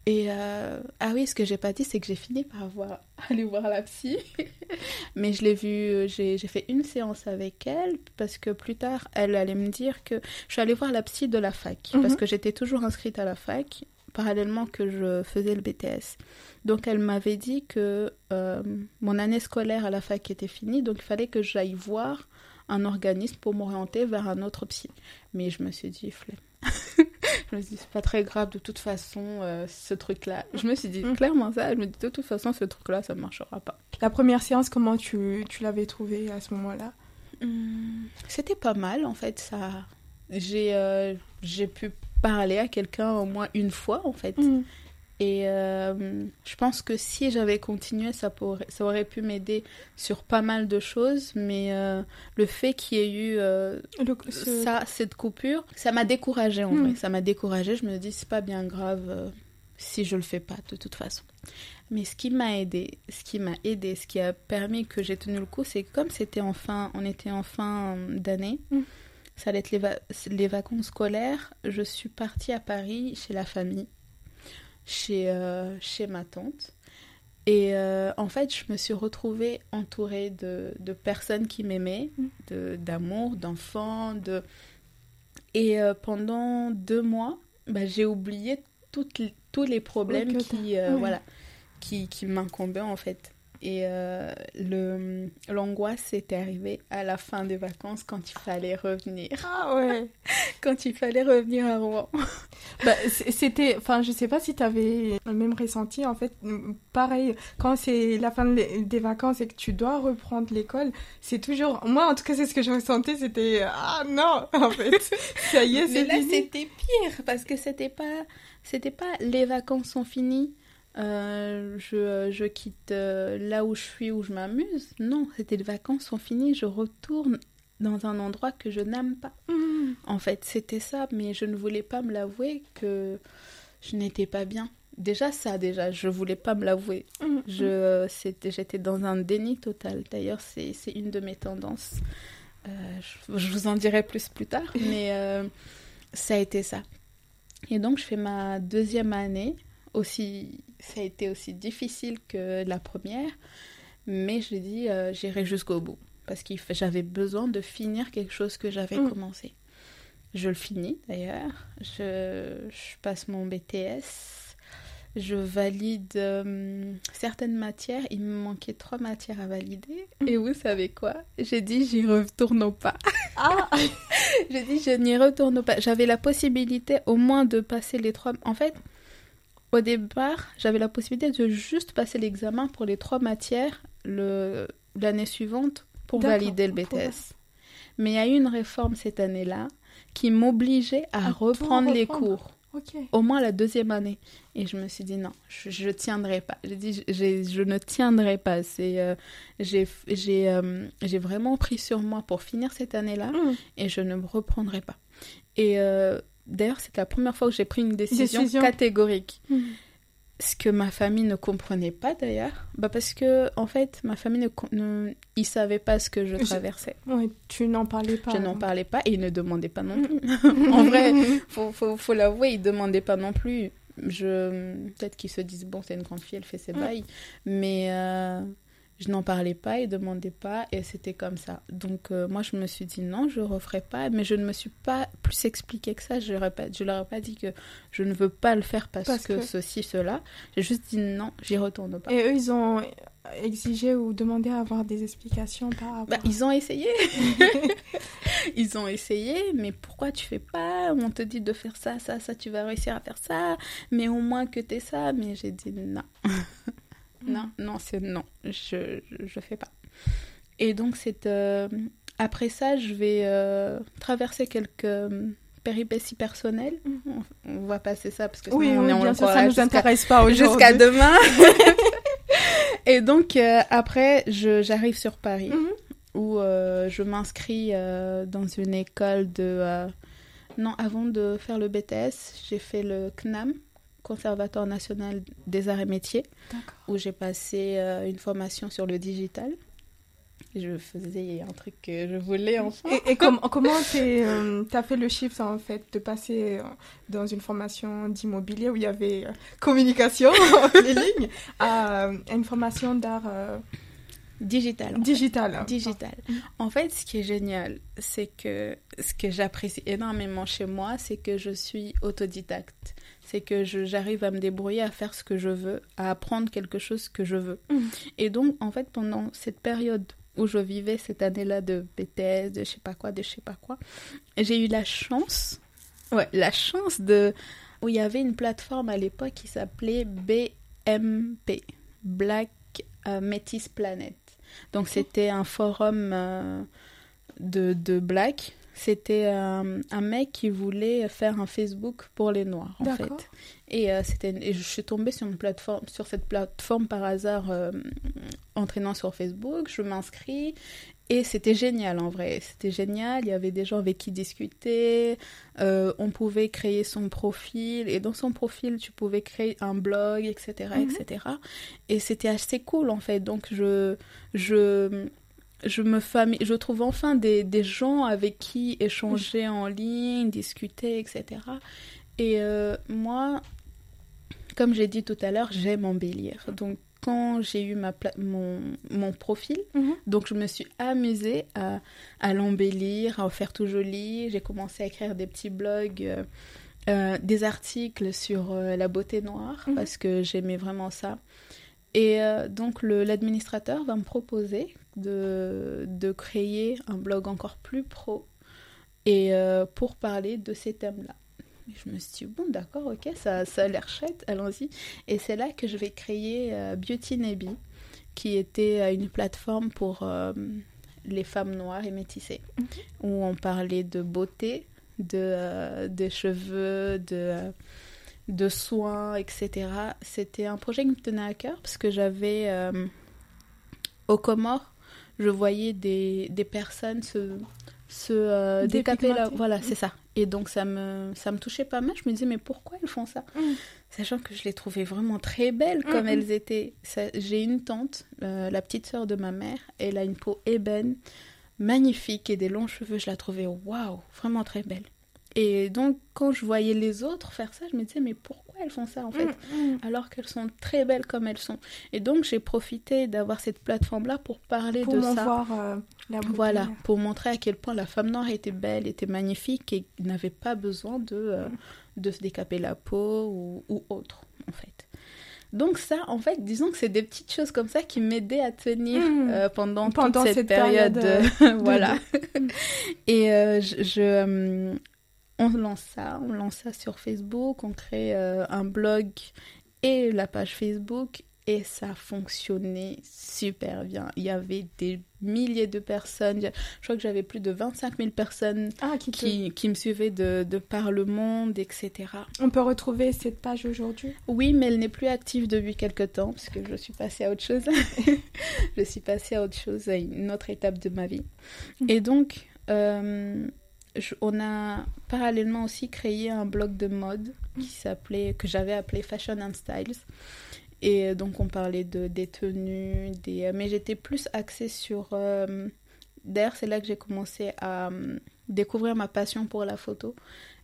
Et euh, ah oui, ce que j'ai pas dit, c'est que j'ai fini par avoir, aller voir la psy. Mais je l'ai vue, j'ai fait une séance avec elle parce que plus tard, elle allait me dire que je suis allée voir la psy de la fac parce mhm. que j'étais toujours inscrite à la fac parallèlement que je faisais le BTS. Donc elle m'avait dit que euh, mon année scolaire à la fac était finie, donc il fallait que j'aille voir un organisme pour m'orienter vers un autre psy. Mais je me suis dit, flemme. je me suis dit, c'est pas très grave de toute façon, euh, ce truc-là. Je me suis dit mm. clairement ça. Je me dis, de toute façon, ce truc-là, ça ne marchera pas. La première séance, comment tu, tu l'avais trouvée à ce moment-là? Hmm, C'était pas mal, en fait. ça J'ai euh, j'ai pu parler à quelqu'un au moins une fois, en fait. Mm. Et euh, je pense que si j'avais continué, ça, pourrait, ça aurait pu m'aider sur pas mal de choses. Mais euh, le fait qu'il y ait eu euh, ça, cette coupure, ça m'a découragée en hmm. vrai. Ça m'a découragée. Je me dis, c'est pas bien grave si je le fais pas de toute façon. Mais ce qui m'a aidé, ce qui m'a aidé, ce qui a permis que j'ai tenu le coup, c'est que comme c'était en fin, on était en fin d'année, hmm. ça allait être les, les vacances scolaires, je suis partie à Paris chez la famille chez, euh, chez ma tante. Et euh, en fait, je me suis retrouvée entourée de, de personnes qui m'aimaient, mm. d'amour, d'enfants. De... Et euh, pendant deux mois, bah, j'ai oublié toutes, tous les problèmes qui, voilà, qui, qui m'incombaient en fait. Et euh, le l'angoisse était arrivée à la fin des vacances quand il fallait revenir. Ah ouais. quand il fallait revenir à Rouen. bah, c'était, enfin, je sais pas si tu avais le même ressenti. En fait, pareil, quand c'est la fin des vacances et que tu dois reprendre l'école, c'est toujours, moi en tout cas, c'est ce que je ressentais, c'était ah non, en fait, ça y est, c'est Mais là, c'était pire parce que c'était pas, c'était pas les vacances sont finies euh, je, je, quitte euh, là où je suis, où je m'amuse. Non, c'était les vacances sont finies, je retourne dans un endroit que je n'aime pas. Mmh. En fait, c'était ça, mais je ne voulais pas me l'avouer que je n'étais pas bien. Déjà ça, déjà, je voulais pas me l'avouer. Mmh. Je, c'était, j'étais dans un déni total. D'ailleurs, c'est, c'est une de mes tendances. Euh, je, je, vous en dirai plus plus tard, mais ça a été ça. Et donc, je fais ma deuxième année. Aussi, ça a été aussi difficile que la première. Mais je dis, euh, j'irai jusqu'au bout. Parce que j'avais besoin de finir quelque chose que j'avais Mm. commencé. Je le finis d'ailleurs. Je, je passe mon BTS. Je valide euh, certaines matières. Il me manquait trois matières à valider. Et vous savez quoi? J'ai dit, j'y retourne pas. Ah J'ai dit, je n'y retourne pas. J'avais la possibilité au moins de passer les trois. En fait, au départ, j'avais la possibilité de juste passer l'examen pour les trois matières l'année suivante pour valider le BTS. Mais il y a eu une réforme cette année-là qui m'obligeait à, reprendre les cours au moins la deuxième année. Et je me suis dit non, je, je tiendrai pas. J'ai dit je ne tiendrai pas. C'est euh, j'ai j'ai euh, j'ai vraiment pris sur moi pour finir cette année-là Mm. et je ne me reprendrai pas. Et euh, d'ailleurs, c'est la première fois que j'ai pris une décision, Décision. catégorique. Mm. Ce que ma famille ne comprenait pas d'ailleurs, bah parce que en fait, ma famille ne, ne ils savaient pas ce que je Je- traversais. Ouais, tu n'en parlais pas. Je n'en avant. parlais pas et ils ne demandaient pas non plus. Mm. en vrai, faut, faut, faut l'avouer, ils demandaient pas non plus. Je peut-être qu'ils se disent bon, c'est une grande fille, elle fait ses Mm. bails, mais euh, je n'en parlais pas, ils demandaient pas et c'était comme ça. Donc euh, moi je me suis dit non, je referai pas, mais je ne me suis pas plus expliqué que ça. Je leur ai pas, je leur ai pas dit que je ne veux pas le faire parce, Parce que, que- ceci cela. J'ai juste dit non, j'y retourne pas. Et eux, ils ont exigé ou demandé à avoir des explications par rapport Bah, ils ont essayé. ils ont essayé, mais pourquoi tu fais pas? On te dit de faire ça, ça, ça, tu vas réussir à faire ça, mais au moins que t'es ça. Mais j'ai dit non. non, non, c'est non. Je, je, fais pas. Et donc, c'est. euh, Après ça, je vais euh, traverser quelques euh, péripéties personnelles. On, on va passer ça parce que Oui, sinon on oui, est bien sûr, ça nous intéresse pas aujourd'hui. jusqu'à demain. Et donc, euh, après, j'arrive sur Paris Mhm. où je m'inscris dans une école de... Non, avant de faire le BTS, j'ai fait le CNAM, Conservatoire national des arts et métiers, où j'ai passé euh, une formation sur le digital. Je faisais un truc que je voulais enfin. Et, et com- comment tu as fait le shift en fait de passer euh, dans une formation d'immobilier où il y avait euh, communication entre les lignes à euh, une formation d'art euh, Digital. digital hein. digital. En fait, ce qui est génial, c'est que ce que j'apprécie énormément chez moi, c'est que je suis autodidacte. C'est que j'arrive à me débrouiller, à faire ce que je veux, à apprendre quelque chose que je veux. Mhm. Et donc, en fait, pendant cette période où je vivais cette année-là de BTS, de je sais pas quoi, de je sais pas quoi, j'ai eu la chance, ouais, la chance de où il y avait une plateforme à l'époque qui s'appelait BMP, Black euh, Métis Planet. Donc c'était un forum euh, de, de black. C'était euh, un mec qui voulait faire un Facebook pour les noirs en fait. Et, euh, et je suis tombée sur, une plateforme, sur cette plateforme par hasard euh, entraînant sur Facebook. Je m'inscris et c'était génial en vrai. C'était génial. Il y avait des gens avec qui discuter. Euh, on pouvait créer son profil et dans son profil tu pouvais créer un blog, etc., Mhm. etc. Et c'était assez cool en fait. Donc je je je me famille, je trouve enfin des, des gens avec qui échanger en ligne, discuter, etc. Et euh, moi, comme j'ai dit tout à l'heure, j'aime embellir. Donc quand j'ai eu ma pla- mon, mon profil, Mhm. donc je me suis amusée à, à l'embellir, à en faire tout joli. J'ai commencé à écrire des petits blogs, euh, euh, des articles sur la beauté noire, Mhm. parce que j'aimais vraiment ça. Et euh, donc l'administrateur va me proposer de, de créer un blog encore plus pro et euh, pour parler de ces thèmes-là. Et je me suis dit, bon d'accord, ok, ça, ça a l'air chouette, allons-y. Et c'est là que je vais créer euh, Beauty Nebi, qui était euh, une plateforme pour les femmes noires et métissées, où on parlait de beauté, de, de cheveux, de, de soins, etc. C'était un projet qui me tenait à cœur parce que j'avais euh, aux Comores, je voyais des, des personnes se, se euh, décaper là. Voilà, Mhm. c'est ça. Et donc ça me, ça me touchait pas mal. Je me disais, mais pourquoi elles font ça? Mhm. Sachant que je les trouvais vraiment très belles comme Mhm. elles étaient. J'ai une tante, euh, la petite sœur de ma mère, elle a une peau ébène, magnifique et des longs cheveux. Je la trouvais waouh, vraiment très belle. Et donc, quand je voyais les autres faire ça, je me disais, mais pourquoi elles font ça en fait? Mm, mm. Alors qu'elles sont très belles comme elles sont. Et donc, j'ai profité d'avoir cette plateforme-là pour parler Pour de ça. voir euh, la. Voilà, pour montrer à quel point la femme noire était belle, était magnifique et n'avait pas besoin de, euh, de se décaper la peau ou, ou autre, en fait. Donc ça, en fait, disons que c'est des petites choses comme ça qui m'aidaient à tenir Mm. euh, pendant, Pendant toute cette, cette période. période, euh, voilà. et euh, je... je, euh, on lance ça, on lance ça sur Facebook, on crée euh, un blog et la page Facebook et ça fonctionnait super bien. Il y avait des milliers de personnes. Je crois que j'avais plus de 25 000 personnes Ah, qui te- qui, qui me suivaient de, de par le monde, etc. On peut retrouver cette page aujourd'hui? Oui, mais elle n'est plus active depuis quelque temps parce que je suis passée à autre chose. je suis passée à autre chose, à une autre étape de ma vie. Et donc, euh, on a parallèlement aussi créé un blog de mode qui s'appelait, que j'avais appelé Fashion and Styles. Et donc, on parlait de, des tenues, des... mais j'étais plus axée sur. euh, D'ailleurs, c'est là que j'ai commencé à euh, découvrir ma passion pour la photo.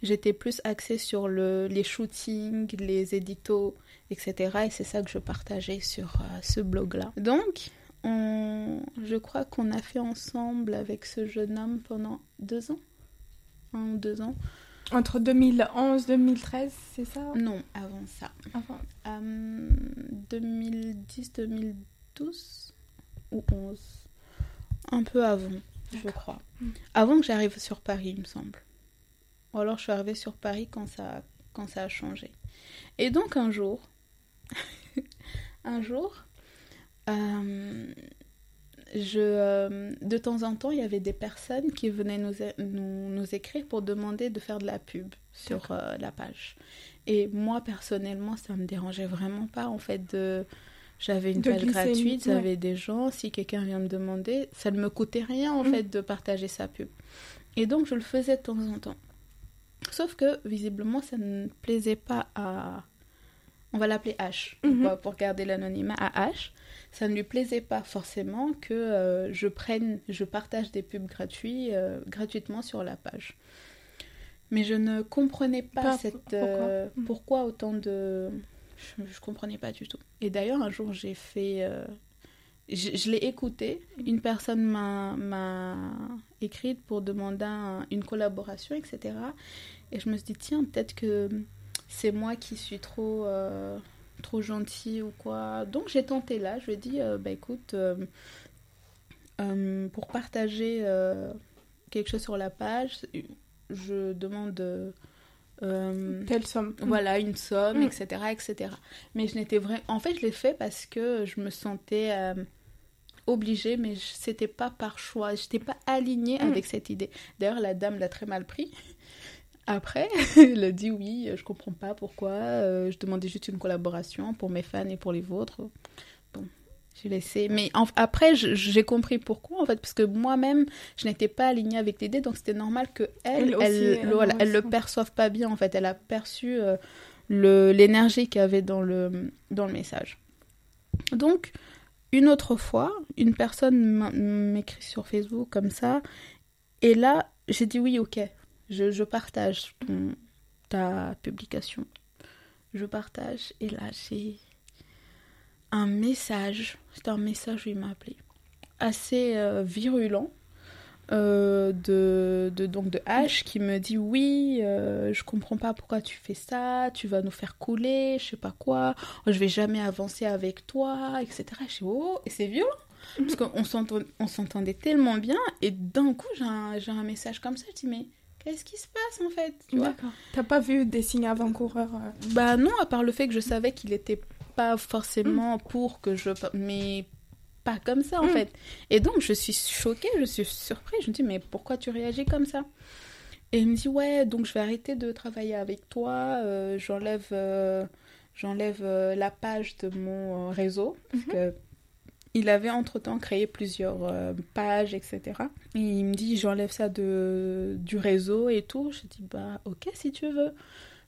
J'étais plus axée sur le, les shootings, les éditos, etc. Et c'est ça que je partageais sur euh, ce blog-là. Donc, on, je crois qu'on a fait ensemble avec ce jeune homme pendant deux ans. Un ou deux ans. Entre 2011 2013, c'est ça? Non, avant ça. Enfin, Euh, 2010-2012 ou 11. Un peu avant, je crois. Mm. Avant que j'arrive sur Paris, il me semble. Ou alors je suis arrivée sur Paris quand ça, quand ça a changé. Et donc un jour, un jour, euh, je, euh, de temps en temps, il y avait des personnes qui venaient nous, nous, nous écrire pour demander de faire de la pub sur euh, la page. Et moi, personnellement, ça me dérangeait vraiment pas, en fait, de... J'avais une De page glisser gratuite, ouais. j'avais des gens, si quelqu'un vient me demander, ça ne me coûtait rien, en Mm. fait, de partager sa pub. Et donc, je le faisais de temps en temps. Sauf que, visiblement, ça ne plaisait pas à... On va l'appeler H, Mhm. pour- pour garder l'anonymat à H. Ça ne lui plaisait pas forcément que euh, je prenne, je partage des pubs gratuits, euh, gratuitement sur la page. Mais je ne comprenais pas, Pas- cette, pourquoi euh, Mhm. pourquoi autant de... Je, je comprenais pas du tout. Et d'ailleurs, un jour, j'ai fait... je je l'ai écouté. Une personne m'a- m'a écrite pour demander un- une collaboration, etc. Et je me suis dit, tiens, peut-être que c'est moi qui suis trop, euh, trop gentille ou quoi. Donc j'ai tenté là. Je lui ai dit, euh, bah écoute, euh, euh, pour partager quelque chose sur la page, je demande... euh, telle somme? voilà, une somme, Mm. etc., etc. Mais je n'étais vraiment... En fait, je l'ai fait parce que je me sentais euh, obligée, mais c'était pas par choix. Je n'étais pas alignée Mm. avec cette idée. D'ailleurs, la dame l'a très mal pris. Après, elle a dit oui, je comprends pas pourquoi. euh, je demandais juste une collaboration pour mes fans et pour les vôtres. Bon, j'ai laissé. Mais en- après, j'ai compris pourquoi, en fait, parce que moi-même, je n'étais pas alignée avec l'idée, donc c'était normal que elle, Elle aussi, elle, elle voilà, elle le perçoive pas bien, en fait. Elle a perçu euh, le- l'énergie qu'il y avait dans le, dans le message. Donc, une autre fois, une personne m'écrit sur Facebook comme ça, et là, j'ai dit oui, ok, je, je partage ton- ta publication. Je partage, et là, j'ai un message, c'est un message il m'a appelé, assez euh, virulent. euh, de, de, donc de H qui me dit oui euh, je comprends pas pourquoi tu fais ça. Tu vas nous faire couler. Je sais pas quoi. Je vais jamais avancer avec toi etc je dis oh et c'est violent. Parce qu'on s'entend- on s'entendait tellement bien. Et d'un coup j'ai un, j'ai un message comme ça. Je dis mais qu'est-ce qui se passe en fait tu D'accord. T'as pas vu des signes avant-coureurs euh, bah non, à part le fait que je savais qu'il était pas forcément pour que je... Mais pas comme ça en Mm. fait. Et donc je suis choquée, je suis surprise. Je me dis mais pourquoi tu réagis comme ça? Et il me dit ouais, donc je vais arrêter de travailler avec toi. euh, j'enlève euh, j'enlève euh, la page de mon réseau. Parce Mhm. que il avait entre-temps créé plusieurs euh, pages, etc. Et il me dit, j'enlève ça de, du réseau et tout. Je dis, bah ok si tu veux.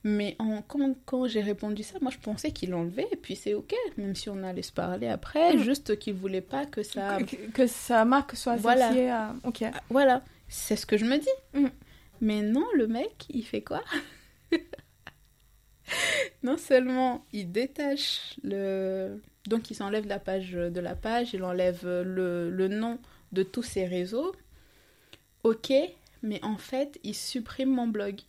Mais en, quand, quand j'ai répondu ça, moi je pensais qu'il l'enlevait et puis c'est ok, même si on allait se parler après, Mm. juste qu'il voulait pas que ça... que, que sa marque soit Voilà. associée à. Ok. Ah, Voilà, c'est ce que je me dis. Mm. Mais non, le mec, il fait quoi? Non seulement il détache le... Donc il s'enlève la page de la page, il enlève le, le nom de tous ses réseaux. Ok, mais en fait, il supprime mon blog.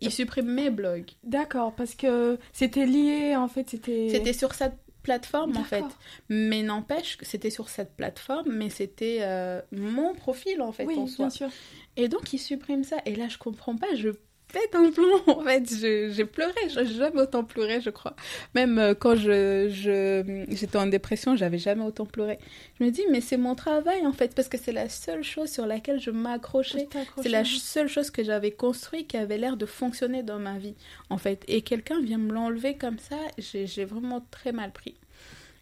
Il supprime mes blogs. D'accord, parce que c'était lié, en fait, c'était... C'était sur cette plateforme, en fait. Mais n'empêche que c'était sur cette plateforme, mais c'était euh, mon profil, en fait, Oui, en soi. bien sûr. Et donc, il supprime ça. Et là, je comprends pas, je pète un plomb, en fait. J'ai pleuré, j'ai jamais autant pleuré, je crois. Même euh, quand je je- j'étais en dépression, j'avais jamais autant pleuré. Je me dis, mais c'est mon travail, en fait, parce que c'est la seule chose sur laquelle je m'accrochais. C'est la seule chose que j'avais construite qui avait l'air de fonctionner dans ma vie, en fait. Et quelqu'un vient me l'enlever comme ça, j'ai vraiment très mal pris.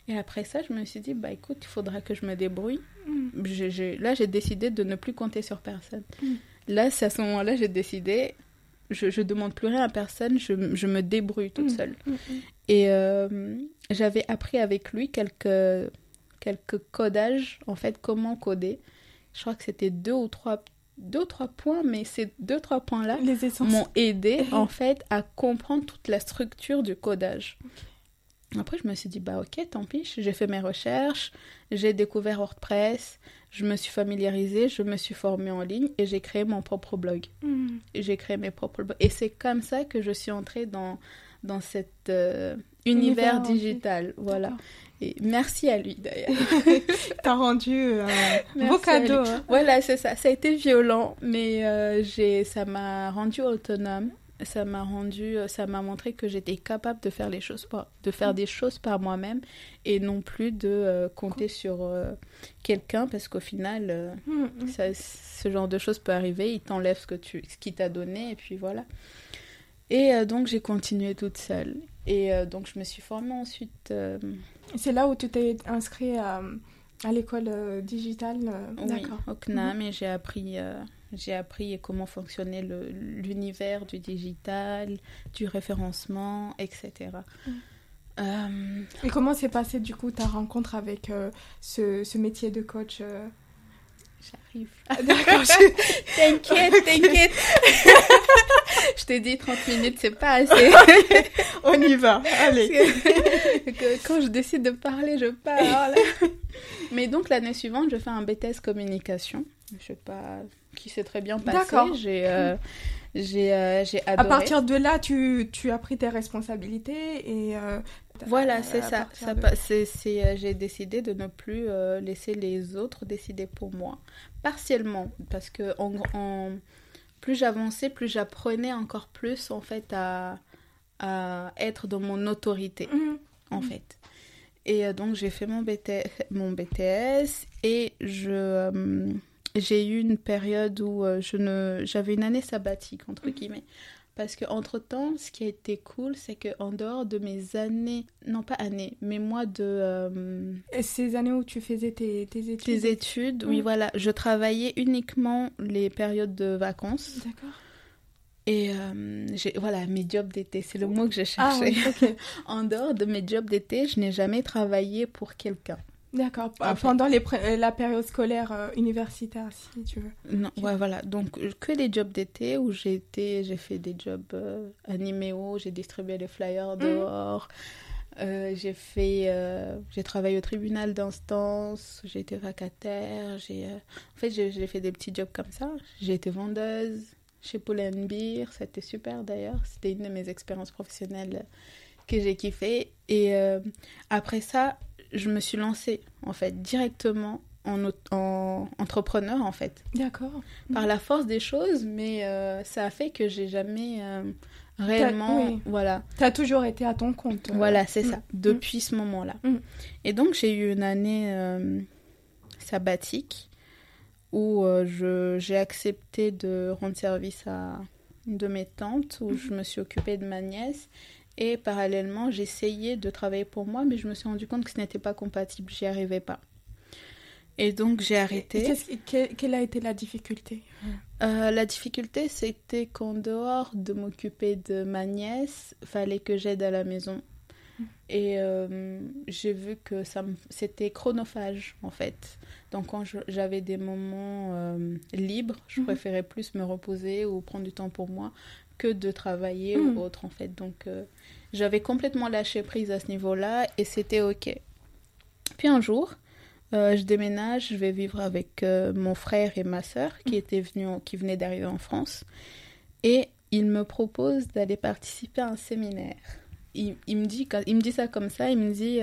Et après ça, je me suis dit, bah écoute, il faudra que je me débrouille. Mm. Là, j'ai décidé de ne plus compter sur personne. Mm. Là, c'est à ce moment-là, j'ai décidé, je, je demande plus rien à personne, je, je me débrouille toute Mm. seule. Mm. Et euh, j'avais appris avec lui quelques, quelques codages, en fait, comment coder. Je crois que c'était deux ou trois, deux ou trois points, mais ces deux, trois points-là Les essences. m'ont aidé, en fait, à comprendre toute la structure du codage. Après, je me suis dit, bah ok, tant pis, j'ai fait mes recherches, j'ai découvert WordPress, je me suis familiarisée, je me suis formée en ligne et j'ai créé mon propre blog Mm. j'ai créé mes propres blogs. Et c'est comme ça que je suis entrée dans, dans cet euh, univers, digital. Voilà. Et merci à lui d'ailleurs. T'as rendu euh, beau cadeau. hein. voilà, c'est ça. Ça a été violent, mais euh, j'ai, ça m'a rendu autonome. Ça m'a rendu, ça m'a montré que j'étais capable de faire les choses par, de faire des choses par moi-même et non plus de euh, compter sur euh, quelqu'un parce qu'au final, euh, Mm, mm. ça- ce genre de choses peut arriver, il t'enlève ce que tu, ce qu'il t'a donné, et puis voilà. Et euh, donc j'ai continué toute seule. Et euh, donc je me suis formée ensuite. euh, C'est là où tu t'es inscrit à, à l'école euh, digitale. euh, oui, au CNAM, et j'ai appris, euh, j'ai appris comment fonctionnait l'univers du digital, du référencement, etc. Mm. Euh, Et comment s'est passée du coup ta rencontre avec euh, ce, ce métier de coach euh? J'arrive. D'accord. je- T'inquiète, t'inquiète. je t'ai dit 30 minutes, c'est pas assez. On y va. Allez. que quand je décide de parler, je parle. Mais donc l'année suivante, je fais un BTS communication. Je sais pas qui s'est très bien passé. D'accord. J'ai euh, j'ai euh, j'ai À adoré. partir de là, tu, tu as pris tes responsabilités et. euh, Voilà, c'est ça. ça de- euh, j'ai décidé de ne plus laisser les autres décider pour moi. Partiellement, parce que en, en- plus j'avançais, plus j'apprenais encore plus en fait à, à être dans mon autorité. Mhm. en fait. Et donc j'ai fait mon, BT mon BTS et je j'ai eu une période où euh, je ne j'avais une année sabbatique entre Mhm. guillemets parce que entre temps ce qui a été cool c'est que en dehors de mes années non pas années mais mois de euh, ces années où tu faisais tes, tes études? tes études oui Mhm. voilà je travaillais uniquement les périodes de vacances D'accord. et euh, j'ai voilà mes jobs d'été c'est le mot que je Ah cherchais oui, ok. en dehors de mes jobs d'été je n'ai jamais travaillé pour quelqu'un D'accord. Fait. Pendant les euh, la période scolaire euh, universitaire, si tu veux. Non, ouais, voilà. Donc, euh, que les jobs d'été où j'ai été, j'ai fait des jobs euh, animéo, j'ai distribué les flyers dehors, euh, j'ai fait, euh, j'ai travaillé au tribunal d'instance, j'ai été vacataire, j'ai, euh, en fait, j'ai fait des petits jobs comme ça. J'ai été vendeuse chez Paul Beer, c'était super d'ailleurs. C'était une de mes expériences professionnelles que j'ai kiffé. Et euh, après ça, je me suis lancée, en fait, directement en, entrepreneur, en fait D'accord. par la force des choses, mais euh, ça a fait que j'ai jamais euh, réellement, oui. voilà, Tu as toujours été à ton compte. euh. voilà, c'est mm, ça, depuis ce moment-là. Mm. Et donc j'ai eu une année sabbatique où je j'ai accepté de rendre service à une de mes tantes, où Mhm. je me suis occupée de ma nièce. Et parallèlement, j'essayais de travailler pour moi, mais je me suis rendu compte que ce n'était pas compatible, j'y arrivais pas. Et donc j'ai arrêté. que- quelle a été la difficulté? Euh, la difficulté, c'était qu'en dehors de m'occuper de ma nièce, fallait que j'aide à la maison. Et euh, j'ai vu que ça c'était chronophage, en fait. Donc, quand j'avais des moments euh, libres, je Mhm. préférais plus me reposer ou prendre du temps pour moi que de travailler Mhm. ou autre, en fait. Donc, euh, j'avais complètement lâché prise à ce niveau-là et c'était OK. Puis un jour, euh, je déménage, je vais vivre avec euh, mon frère et ma sœur qui étaient venus, qui venaient d'arriver en France. Et il me propose d'aller participer à un séminaire. Il, il me dit, quand- il me dit ça comme ça, il me dit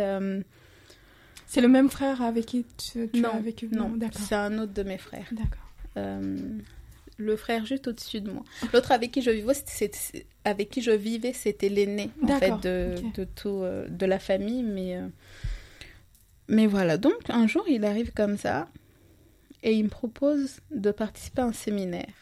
C'est le même frère avec qui tu, tu Non, as vécu non, d'accord. c'est un autre de mes frères. D'accord. Le frère juste au-dessus de moi. L'autre avec qui je vivais, c'était, c'est- avec qui je vivais, c'était l'aîné en fait D'accord, de, ok. de tout euh, de la famille, mais euh, mais voilà. Donc un jour, il arrive comme ça et il me propose de participer à un séminaire.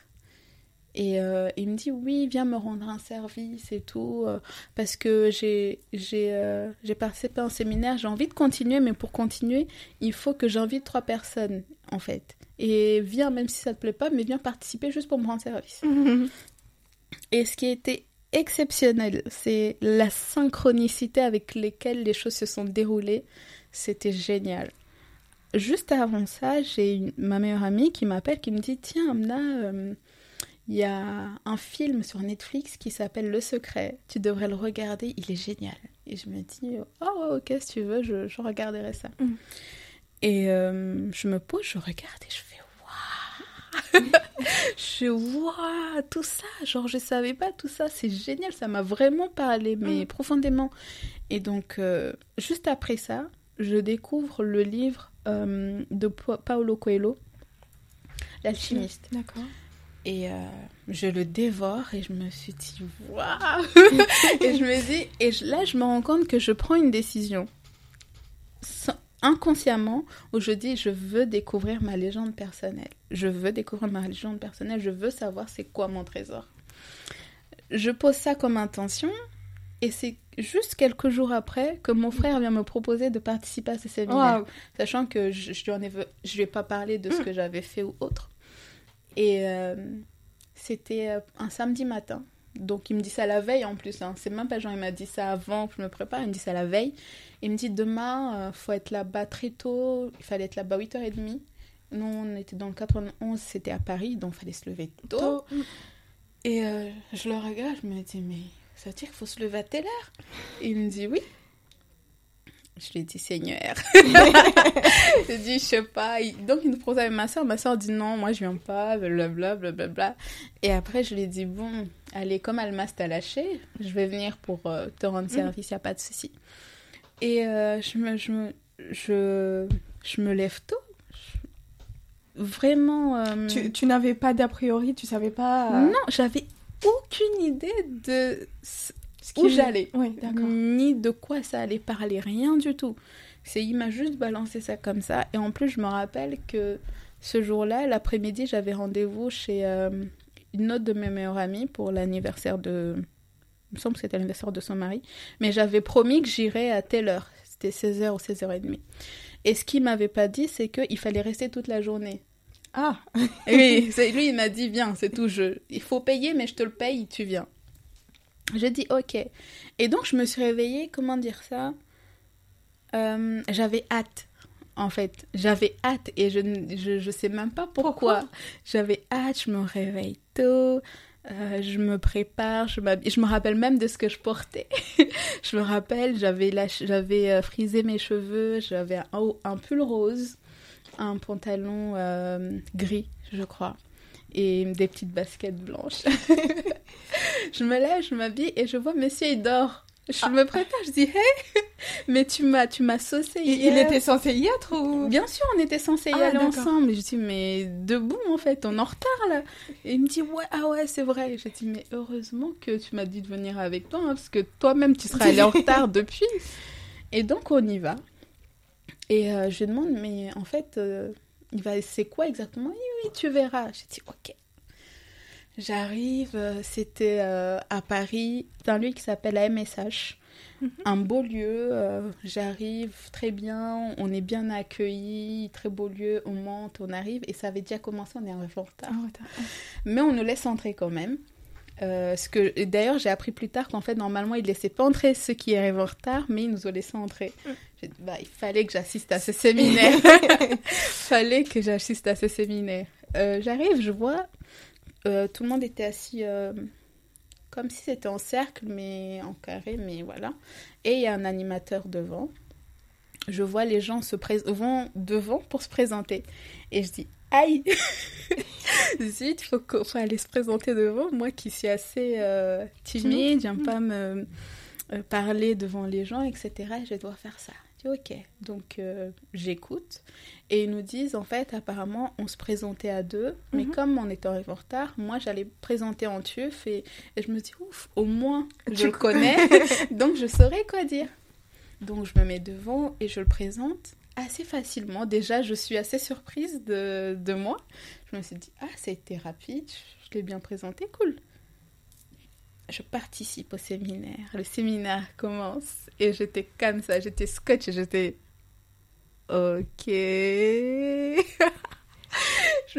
Et euh, il me dit oui, viens me rendre un service et tout, euh, parce que j'ai euh, participé à un séminaire, j'ai envie de continuer, mais pour continuer, il faut que j'invite trois personnes en fait. Et viens, même si ça te plaît pas, mais viens participer juste pour me rendre service. Et ce qui a été exceptionnel, c'est la synchronicité avec laquelle les choses se sont déroulées. C'était génial. Juste avant ça, j'ai ma meilleure amie qui m'appelle, qui me dit Tiens, Amna, euh, il y a un film sur Netflix qui s'appelle Le Secret. Tu devrais le regarder, il est génial. Et je me dis Oh, ouais, ok, si tu veux, je, je regarderai ça. Mm. Et euh, je me pose, je regarde et je fais Waouh Je vois tout ça, genre je savais pas tout ça, c'est génial, ça m'a vraiment parlé, mais Mm. profondément. Et donc, euh, juste après ça, je découvre le livre euh, de Pa- Paolo Coelho, L'alchimiste. D'accord. Et euh, je le dévore et je me suis dit, waouh Et je me dis, et je- là, je me rends compte que je prends une décision inconsciemment où je dis, je veux découvrir ma légende personnelle. Je veux découvrir ma légende personnelle, je veux savoir c'est quoi mon trésor. Je pose ça comme intention et c'est juste quelques jours après que mon frère vient me proposer de participer à ce séminaire sachant que je, je lui en ai, je lui ai pas parlé de ce que j'avais fait ou autre. Et euh, c'était euh, un samedi matin. Donc il me dit ça la veille en plus. Hein. C'est même pas genre il m'a dit ça avant que je me prépare. Il me dit ça la veille. Il me dit demain, euh, faut être là-bas très tôt. Il fallait être là-bas à 8h30. Nous, on était dans le 91, c'était à Paris, donc il fallait se lever tôt. Tôt. Et euh, je le regarde, je me dis, mais ça veut dire qu'il faut se lever à telle heure? Et il me dit, oui. Je lui ai dit, Seigneur. J'ai dit, je sais pas. Donc, il nous propose avec ma soeur. Ma soeur dit, non, moi, je viens pas, blablabla, blablabla. Et après, je lui ai dit, bon, allez, comme Almas t'a lâché, je vais venir pour euh, te rendre service, il a pas de souci. Et euh, je, me, je, me, je, je me lève tôt. Je- Vraiment. euh, Tu, tu n'avais pas d'a priori, tu savais pas euh, non, j'avais aucune idée de où j'allais, Oui, ni de quoi ça allait parler, rien du tout. C'est, il m'a juste balancé ça comme ça. Et en plus, je me rappelle que ce jour-là, l'après-midi, j'avais rendez-vous chez euh, une autre de mes meilleures amies pour l'anniversaire de. Il me semble que c'était l'anniversaire de son mari. Mais j'avais promis que j'irais à telle heure. C'était 16h ou 16h30. Et ce qu'il m'avait pas dit, c'est qu'il fallait rester toute la journée. Ah, Oui, lui, il m'a dit, viens, c'est tout. Je... Il faut payer, mais je te le paye, tu viens. J'ai dit, ok. Et donc, je me suis réveillée, comment dire ça Euh, J'avais hâte, en fait. J'avais hâte et je ne je, je sais même pas pourquoi. Pourquoi? J'avais hâte, je me réveille tôt. euh, je me prépare, je, je me rappelle même de ce que je portais. je me rappelle, j'avais j'avais euh, frisé mes cheveux, j'avais un, pull rose, un pantalon euh, gris, je crois, et des petites baskets blanches. je me lève, je m'habille et je vois monsieur, il dort. Je me prépare, je dis, hé, mais tu m'as, tu m'as saucé il, était censé y être ou? Bien sûr, on était censés y Ah, aller ensemble. Et je dis, mais debout, en fait, on est en retard, là. Et il me dit, ouais, ah ouais, c'est vrai. Et J'ai dit, mais heureusement que tu m'as dit de venir avec toi, hein, parce que toi-même, tu serais allé en retard depuis. Et donc, on y va. Et euh, je lui demande, mais en fait, euh, il va, c'est quoi exactement? Oui, oui, tu verras. J'ai dit, ok. J'arrive, euh, c'était euh, à Paris, dans un lieu qui s'appelle la MSH. Un beau lieu, euh, j'arrive très bien, on est bien accueillis, très beau lieu, on monte, on arrive, et ça avait déjà commencé, on est en retard. Attends. Mais on nous laisse entrer quand même. Euh, ce que d'ailleurs j'ai appris plus tard qu'en fait normalement ils laissaient pas entrer ceux qui arrivaient en retard mais ils nous ont laissé entrer. Mm. Bah, il fallait que j'assiste à ce séminaire. fallait que j'assiste à ce séminaire. Euh, j'arrive, je vois euh, tout le monde était assis comme si c'était en cercle mais en carré mais voilà et il y a un animateur devant. Je vois les gens se vont devant pour se présenter et je dis aïe Zut, il faut, faut, aller se présenter devant. Moi qui suis assez euh, timide, j'aime pas me euh, parler devant les gens, etc. Je dois faire ça. Je dis ok. Donc euh, j'écoute. Et ils nous disent, en fait, apparemment, on se présentait à deux. Mais mhm. comme on était en retard, moi j'allais présenter en tuf. Et, et, je me dis, ouf, au moins je le connais. donc je saurais quoi dire. Donc je me mets devant et je le présente assez facilement. Déjà, je suis assez surprise de, de moi. Je me suis dit, ah, ça a été rapide, je, l'ai bien présenté, cool. Je participe au séminaire. Le séminaire commence et j'étais comme ça, j'étais scotch, j'étais ok. je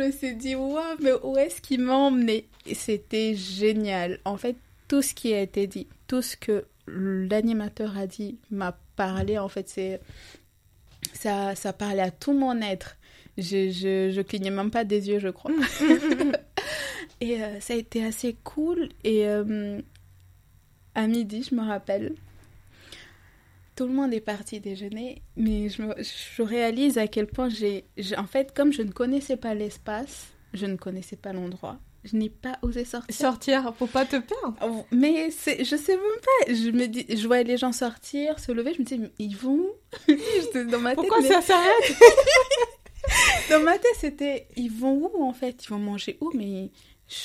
me suis dit, waouh, mais où est-ce qu'il m'a emmené C'était génial. En fait, tout ce qui a été dit, tout ce que l'animateur a dit m'a parlé. En fait, c'est ça, ça parlait à tout mon être. Je, je, je clignais même pas des yeux, je crois. et euh, ça a été assez cool. Et euh, à midi, je me rappelle, tout le monde est parti déjeuner, mais je, je réalise à quel point j'ai... En fait, comme je ne connaissais pas l'espace, je ne connaissais pas l'endroit, je n'ai pas osé sortir. Sortir pour pas te perdre. Oh, mais c'est, je sais même pas. Je me dis, je voyais les gens sortir, se lever, je me dis, ils vont? Dans ma tête, Pourquoi ça s'arrête? Dans ma tête, c'était, ils vont où en fait? Ils vont manger où? Mais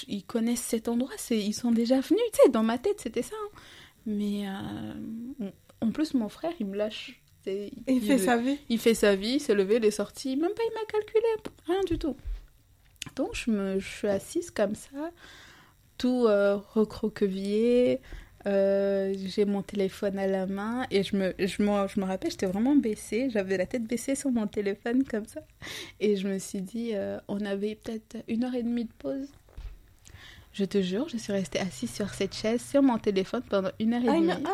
ils connaissent cet endroit, c'est, ils sont déjà venus. Tu sais, dans ma tête, c'était ça. Hein. Mais euh, en plus, mon frère, il me lâche. Il, il, fait sa vie. Il fait sa vie, il s'est levé, il est sorti. Même pas, il m'a calculé. Rien du tout. Donc je, me, je suis assise comme ça, tout euh, recroquevillé. Euh, j'ai mon téléphone à la main et je me, je me, je me rappelle, j'étais vraiment baissée. J'avais la tête baissée sur mon téléphone comme ça. Et je me suis dit, euh, on avait peut-être une heure et demie de pause. Je te jure, je suis restée assise sur cette chaise, sur mon téléphone pendant une heure et ah, demie. Ah,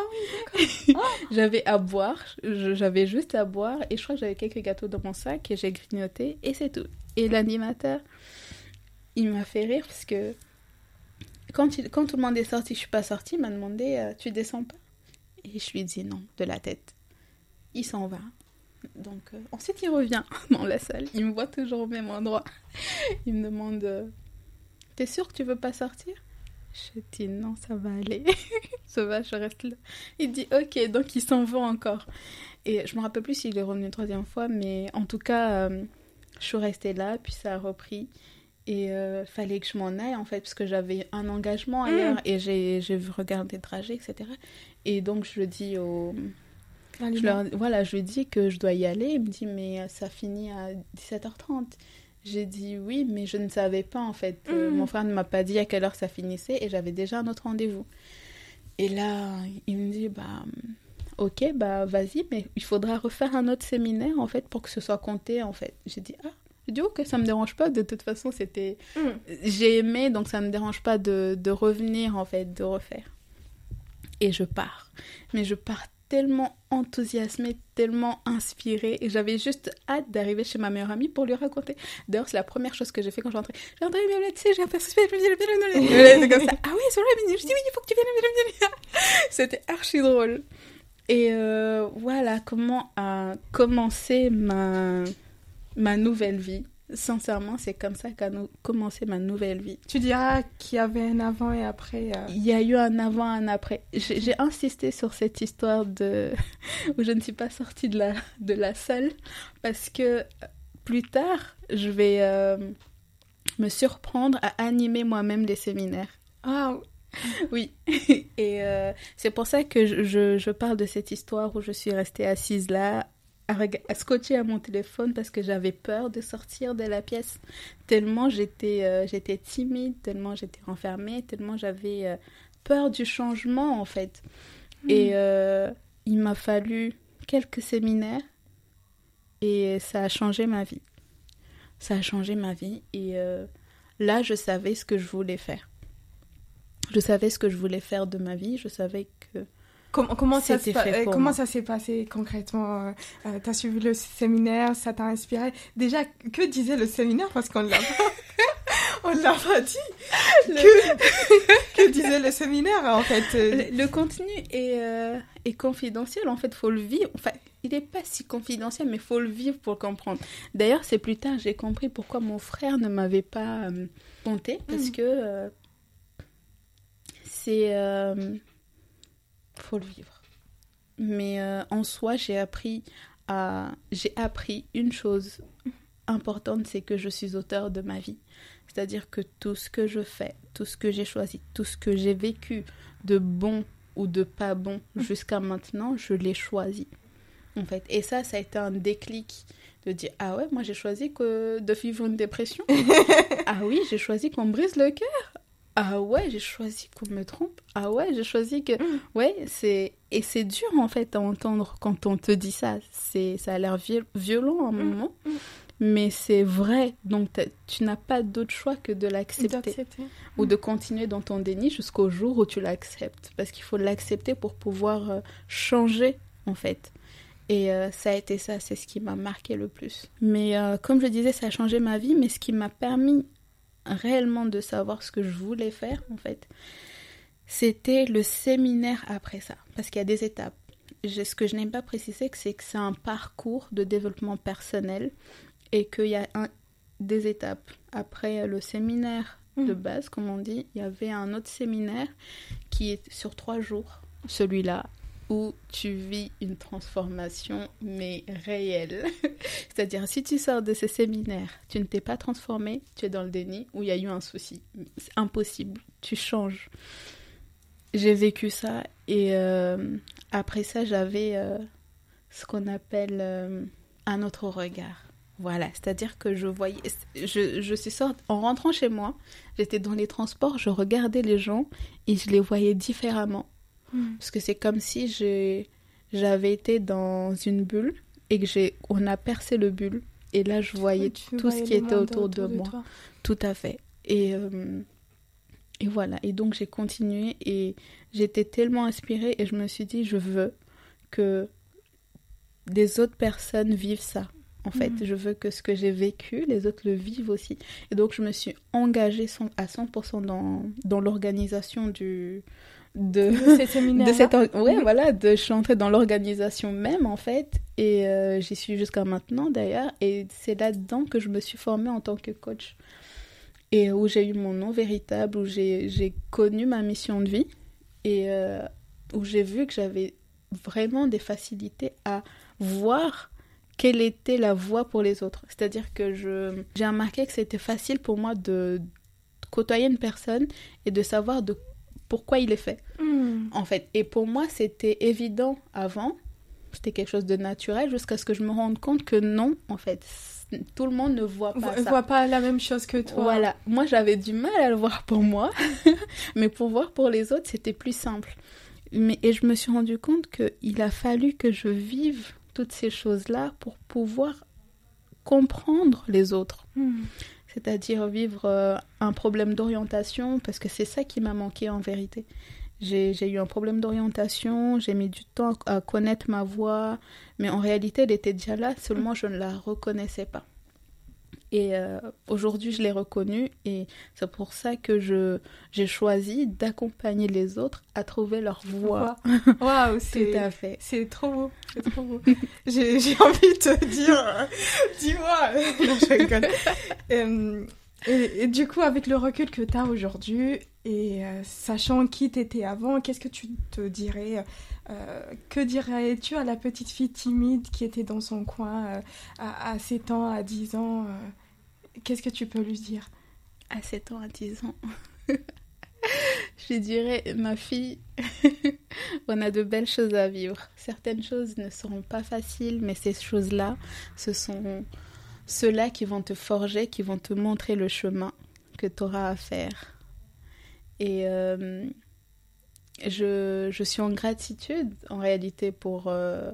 oui, d'accord. j'avais à boire, j'avais juste à boire et je crois que j'avais quelques gâteaux dans mon sac et j'ai grignoté et c'est tout. Et l'animateur, il m'a fait rire parce que quand, il, quand tout le monde est sorti, je suis pas sortie, il m'a demandé euh, Tu descends pas? Et je lui ai dit non, de la tête. Il s'en va. Donc euh, ensuite, il revient dans la salle. Il me voit toujours au même endroit. Il me demande euh, T'es sûr que tu veux pas sortir? Je dis non, ça va aller. ça va, je reste là. Il dit ok, donc il s'en va encore. Et je me rappelle plus s'il est revenu une troisième fois, mais en tout cas, je suis restée là, puis ça a repris. Et euh, fallait que je m'en aille en fait, parce que j'avais un engagement ailleurs mm. et j'ai, regardé le trajet, etc. Et donc je dis au. Je leur, voilà, je lui dis que je dois y aller. Il me dit, mais ça finit à 17h30. J'ai dit oui, mais je ne savais pas en fait. Euh, mm. mon frère ne m'a pas dit à quelle heure ça finissait et j'avais déjà un autre rendez-vous. Et là, il me dit, bah, ok, bah, vas-y, mais il faudra refaire un autre séminaire en fait pour que ce soit compté en fait. J'ai dit, ah, je dis ok, ça me dérange pas. De toute façon, c'était. Mm. J'ai aimé, donc ça me dérange pas de, de, revenir en fait, de refaire. Et je pars. Mais je pars tellement enthousiasmée, tellement inspirée. Et j'avais juste hâte d'arriver chez ma meilleure amie pour lui raconter. D'ailleurs, c'est la première chose que j'ai fait quand. J'ai entré, mais tu sais, j'ai un personnage, c'est comme ça. Ah oui, c'est vrai, je dis oui, il faut que tu viennes. C'était archi drôle. Et euh, voilà comment a commencé ma ma nouvelle vie. Sincèrement, c'est comme ça qu'a commencé ma nouvelle vie. Tu diras qu'il y avait un avant et après. Euh. Il y a eu un avant et un après. J'ai insisté sur cette histoire de où je ne suis pas sortie de la, de la salle parce que plus tard, je vais euh, me surprendre à animer moi-même des séminaires. Ah oui. Et euh, c'est pour ça que je, je, parle de cette histoire où je suis restée assise là à, scotcher à mon téléphone parce que j'avais peur de sortir de la pièce. Tellement j'étais euh, j'étais timide, tellement j'étais renfermée, tellement j'avais euh, peur du changement en fait. Hmm. Et euh, il m'a fallu quelques séminaires et ça a changé ma vie. Ça a changé ma vie et là je savais ce que je voulais faire. Je savais ce que je voulais faire de ma vie. Je savais que Comment, ça, se euh, comment ça s'est passé concrètement euh, euh, T'as suivi le séminaire, ça t'a inspiré? Déjà, que disait le séminaire? Parce qu'on l'a pas, on l'a pas dit. Que, que disait le séminaire en fait? Euh, Le, le contenu est, euh, est confidentiel, en fait, faut le vivre. Enfin, il n'est pas si confidentiel, mais faut le vivre pour comprendre. D'ailleurs, c'est plus tard, j'ai compris pourquoi mon frère ne m'avait pas euh, compté, parce Mhm. que c'est... faut le vivre. Mais euh, en soi, j'ai appris à... J'ai appris une chose importante, c'est que je suis auteur de ma vie. C'est-à-dire que tout ce que je fais, tout ce que j'ai choisi, tout ce que j'ai vécu, de bon ou de pas bon jusqu'à maintenant, je l'ai choisi. En fait. Et ça, ça a été un déclic de dire Ah ouais, moi j'ai choisi que de vivre une dépression. ah oui, j'ai choisi qu'on me brise le cœur. Ah ouais, j'ai choisi qu'on me trompe. Ah ouais, j'ai choisi que. Ouais, c'est. Et c'est dur en fait à entendre quand on te dit ça. C'est... Ça a l'air viol- violent à un moment. mm. Mais c'est vrai. Donc tu n'as pas d'autre choix que de l'accepter ou de continuer dans ton déni jusqu'au jour où tu l'acceptes. Parce qu'il faut l'accepter pour pouvoir euh, changer, en fait. Et euh, ça a été ça, c'est ce qui m'a marqué le plus. Mais euh, comme je disais, ça a changé ma vie, mais ce qui m'a permis réellement de savoir ce que je voulais faire, en fait, c'était le séminaire après ça. Parce qu'il y a des étapes. Je- ce que je n'ai pas précisé, c'est que c'est un parcours de développement personnel et qu'il y a un, des étapes. Après le séminaire de Mm. base, comme on dit, il y avait un autre séminaire qui est sur trois jours, celui-là, où tu vis une transformation, mais réelle. C'est-à-dire, si tu sors de ce séminaire, tu ne t'es pas transformé, tu es dans le déni, ou il y a eu un souci. C'est impossible, tu changes. J'ai vécu ça, et euh, après ça, j'avais euh, ce qu'on appelle euh, un autre regard. Voilà, c'est-à-dire que je voyais, je, je suis sortie, en rentrant chez moi, j'étais dans les transports, je regardais les gens et je les voyais différemment. Mm. Parce que c'est comme si j'avais été dans une bulle et que j'ai, on a percé le bulle. Et là, je voyais tout ce qui était autour de moi. toi. Tout à fait. Et, euh, et voilà. Et donc j'ai continué et j'étais tellement inspirée et je me suis dit, je veux que des autres personnes vivent ça. En fait, Mhm. je veux que ce que j'ai vécu, les autres le vivent aussi. Et donc je me suis engagée à 100% dans, dans l'organisation du... De, De de cette ouais Mhm. voilà de je suis entrée dans l'organisation même en fait et euh, j'y suis jusqu'à maintenant d'ailleurs et c'est là dedans que je me suis formée en tant que coach. Et où j'ai eu mon nom véritable où j'ai j'ai connu ma mission de vie et euh, où j'ai vu que j'avais vraiment des facilités à voir quelle était la voie pour les autres. C'est-à-dire que je j'ai remarqué que c'était facile pour moi de côtoyer une personne et de savoir de pourquoi il est fait Mm. en fait. Et pour moi, c'était évident avant, c'était quelque chose de naturel, jusqu'à ce que je me rende compte que non, en fait, tout le monde ne voit pas Vo- ça. vois pas la même chose que toi. Voilà, moi j'avais du mal à le voir pour moi, mais pour voir pour les autres, c'était plus simple. Mais, et je me suis rendu compte qu'il a fallu que je vive toutes ces choses-là pour pouvoir comprendre les autres. Mm. C'est-à-dire vivre euh, un problème d'orientation, parce que c'est ça qui m'a manqué en vérité. J'ai j'ai eu un problème d'orientation, j'ai mis du temps à connaître ma voix, mais en réalité, elle était déjà là, seulement je ne la reconnaissais pas. Et euh, aujourd'hui, je l'ai reconnue, et c'est pour ça que je j'ai choisi d'accompagner les autres à trouver leur voix. Waouh, Tout c'est à fait. c'est trop beau, c'est trop beau. J'ai envie de te dire, dis-moi. Je rigole. Euh, et, du coup, avec le recul que tu as aujourd'hui et euh, sachant qui t'étais avant, qu'est-ce que tu te dirais euh, Que dirais-tu à la petite fille timide qui était dans son coin euh, à, à 7 ans, à 10 ans Qu'est-ce que tu peux lui dire? À 7 ans, à 10 ans. je dirais, ma fille, on a de belles choses à vivre. Certaines choses ne seront pas faciles, mais ces choses-là, ce sont ceux-là qui vont te forger, qui vont te montrer le chemin que tu auras à faire. Et euh, je, je suis en gratitude, en réalité, pour, euh,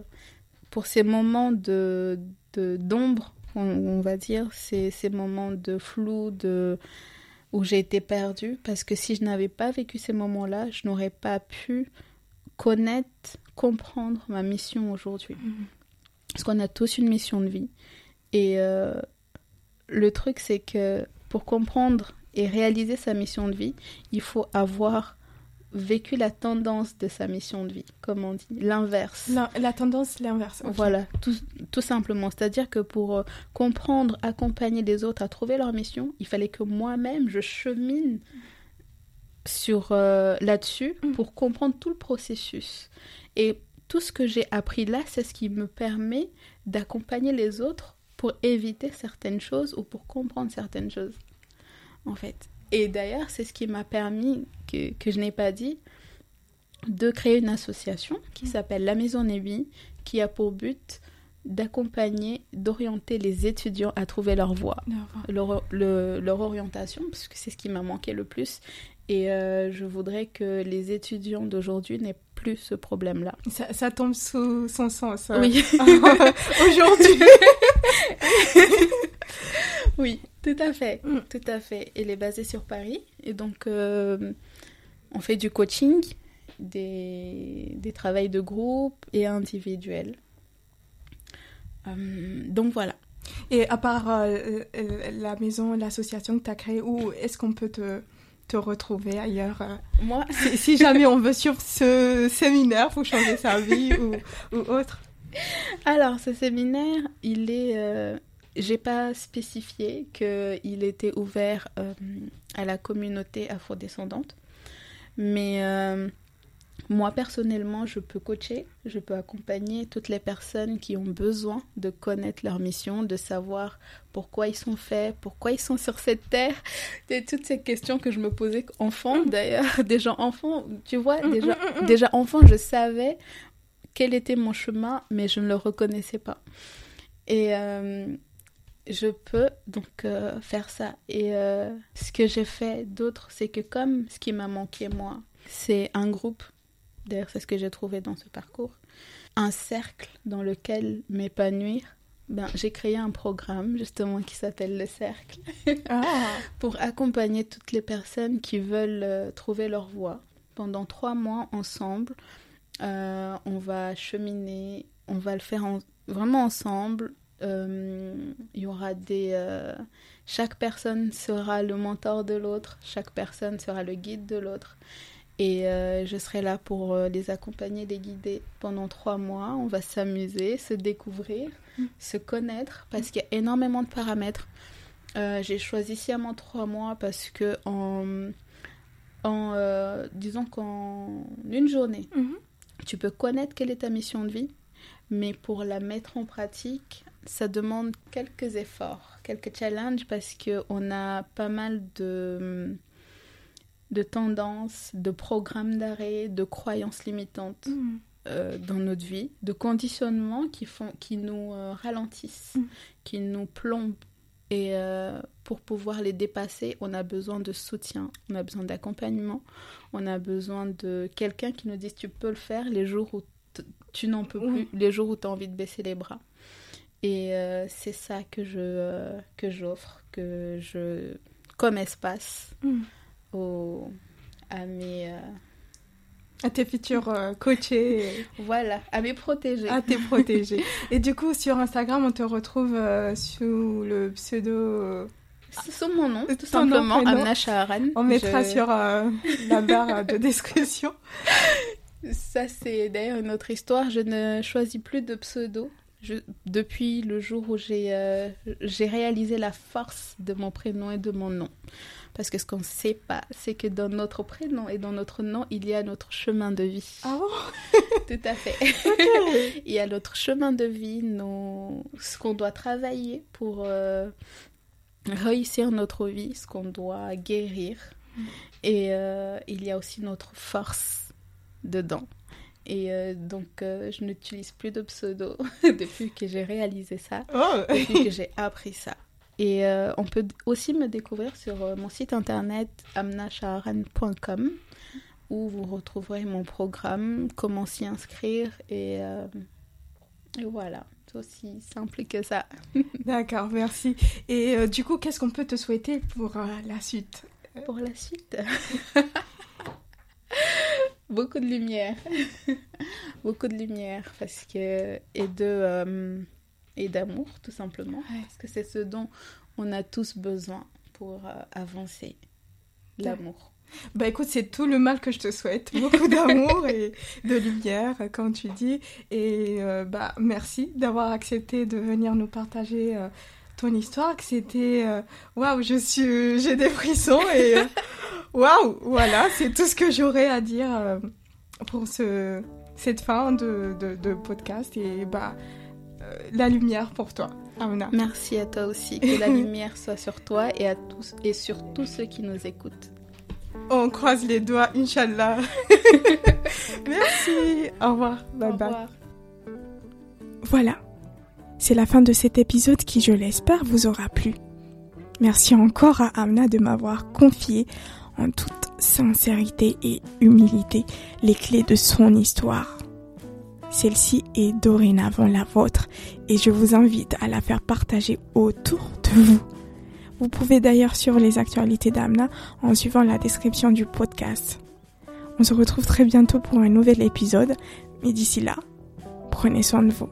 pour ces moments de de- d'ombre, on, on va dire, ces, ces moments de flou, de où j'ai été perdue parce que si je n'avais pas vécu ces moments-là, je n'aurais pas pu connaître, comprendre ma mission aujourd'hui. Mhm. Parce qu'on a tous une mission de vie. Et euh, le truc, c'est que pour comprendre et réaliser sa mission de vie, il faut avoir vécu la tendance de sa mission de vie, comme on dit, l'inverse. La, la tendance, l'inverse. ok. Voilà, tout, tout simplement. C'est-à-dire que pour euh, comprendre, accompagner les autres à trouver leur mission, il fallait que moi-même, je chemine sur euh, là-dessus Mm. pour comprendre tout le processus. Et tout ce que j'ai appris là, c'est ce qui me permet d'accompagner les autres pour éviter certaines choses ou pour comprendre certaines choses, en fait. Et d'ailleurs, c'est ce qui m'a permis, que, que je n'ai pas dit, de créer une association qui s'appelle La Maison Nébi, qui a pour but d'accompagner, d'orienter les étudiants à trouver leur voie, leur orientation, parce que c'est ce qui m'a manqué le plus. Et euh, je voudrais que les étudiants d'aujourd'hui n'aient plus ce problème-là. Ça, ça tombe sous son sens. euh, Oui, Aujourd'hui. oui, tout à fait, Mm. tout à fait. Elle est basée sur Paris, et donc euh, on fait du coaching, des, des travails de groupe et individuels. Euh, donc voilà. Et à part la maison, l'association que tu as créée, où est-ce qu'on peut te, te retrouver ailleurs euh, Moi, si, si jamais on veut suivre ce séminaire pour changer sa vie ou, ou autre. Alors, ce séminaire, il est. euh, J'ai pas spécifié qu'il était ouvert euh, à la communauté afrodescendante, mais euh, moi personnellement, je peux coacher, je peux accompagner toutes les personnes qui ont besoin de connaître leur mission, de savoir pourquoi ils sont faits, pourquoi ils sont sur cette terre, et toutes ces questions que je me posais enfant d'ailleurs, déjà enfant, tu vois, Mm, déjà, mm, mm, mm. déjà enfant, je savais quel était mon chemin, mais je ne le reconnaissais pas. Et euh, je peux donc euh, faire ça. Et euh, ce que j'ai fait d'autre, c'est que comme ce qui m'a manqué moi, c'est un groupe, d'ailleurs c'est ce que j'ai trouvé dans ce parcours, un cercle dans lequel m'épanouir, ben, j'ai créé un programme justement qui s'appelle le cercle Ah, pour accompagner toutes les personnes qui veulent euh, trouver leur voie. Pendant trois mois ensemble, euh, on va cheminer, on va le faire en- vraiment ensemble. Euh, Il y aura des. euh, chaque personne sera le mentor de l'autre, chaque personne sera le guide de l'autre. Et euh, je serai là pour euh, les accompagner, les guider pendant trois mois. On va s'amuser, se découvrir, se connaître, parce qu'il y a énormément de paramètres. Euh, J'ai choisi sciemment trois mois parce que en, en euh, disons qu'en une journée, mhm. tu peux connaître quelle est ta mission de vie, mais pour la mettre en pratique, ça demande quelques efforts, quelques challenges parce que on a pas mal de de tendances, de programmes d'arrêt, de croyances limitantes Mhm. euh, dans notre vie, de conditionnements qui font, qui nous euh, ralentissent, Mm. qui nous plombent. Et euh, pour pouvoir les dépasser, on a besoin de soutien, on a besoin d'accompagnement, on a besoin de quelqu'un qui nous dise tu peux le faire les jours où tu n'en peux plus, les jours où tu as envie de baisser les bras. Et c'est ça que je que j'offre, que je comme espace Mhm. Au, à mes euh, À tes futurs euh, coachés, voilà à mes protégés. à tes protégés. Et du coup, sur Instagram, on te retrouve euh, sous le pseudo. sur mon nom, tout Ton nom, simplement, prénom. Amna Shaharan. On mettra sur la barre de description. Ça, c'est d'ailleurs une autre histoire. Je ne choisis plus de pseudo. Je- Depuis le jour où j'ai euh, j'ai réalisé la force de mon prénom et de mon nom. Parce que ce qu'on ne sait pas, c'est que dans notre prénom et dans notre nom, il y a notre chemin de vie. Ah bon Tout à fait. Il y a notre chemin de vie, nos... ce qu'on doit travailler pour euh, réussir notre vie, ce qu'on doit guérir. Et euh, il y a aussi notre force dedans. Et euh, donc, euh, je n'utilise plus de pseudo depuis que j'ai réalisé ça, Oh. depuis que j'ai appris ça. Et euh, on peut aussi me découvrir sur euh, mon site internet amnashaharan.com où vous retrouverez mon programme, comment s'y inscrire et, euh, et voilà, c'est aussi simple que ça. D'accord, merci. Et du coup, qu'est-ce qu'on peut te souhaiter pour la suite? Pour la suite? Beaucoup de lumière. Beaucoup de lumière parce que et de et d'amour tout simplement parce que c'est ce dont on a tous besoin pour euh, avancer. L'amour. Bah écoute, c'est tout le mal que je te souhaite. Beaucoup d'amour et de lumière, comme tu dis. Et euh, bah merci d'avoir accepté de venir nous partager ton histoire. Que c'était waouh, je suis, j'ai des frissons et waouh, voilà, c'est tout ce que j'aurais à dire pour ce, cette fin de, de, podcast et bah la lumière pour toi. Amna. Merci à toi aussi. Que la lumière soit sur toi et, à tous, et sur tous ceux qui nous écoutent. On croise les doigts, Inch'Allah. Merci. Au revoir. Bye Au revoir. Voilà. C'est la fin de cet épisode qui, je l'espère, vous aura plu. Merci encore à Amna de m'avoir confié en toute sincérité et humilité les clés de son histoire. Celle-ci est dorénavant la vôtre et je vous invite à la faire partager autour de vous. Vous pouvez d'ailleurs suivre les actualités d'Amna en suivant la description du podcast. On se retrouve très bientôt pour un nouvel épisode, mais d'ici là, prenez soin de vous.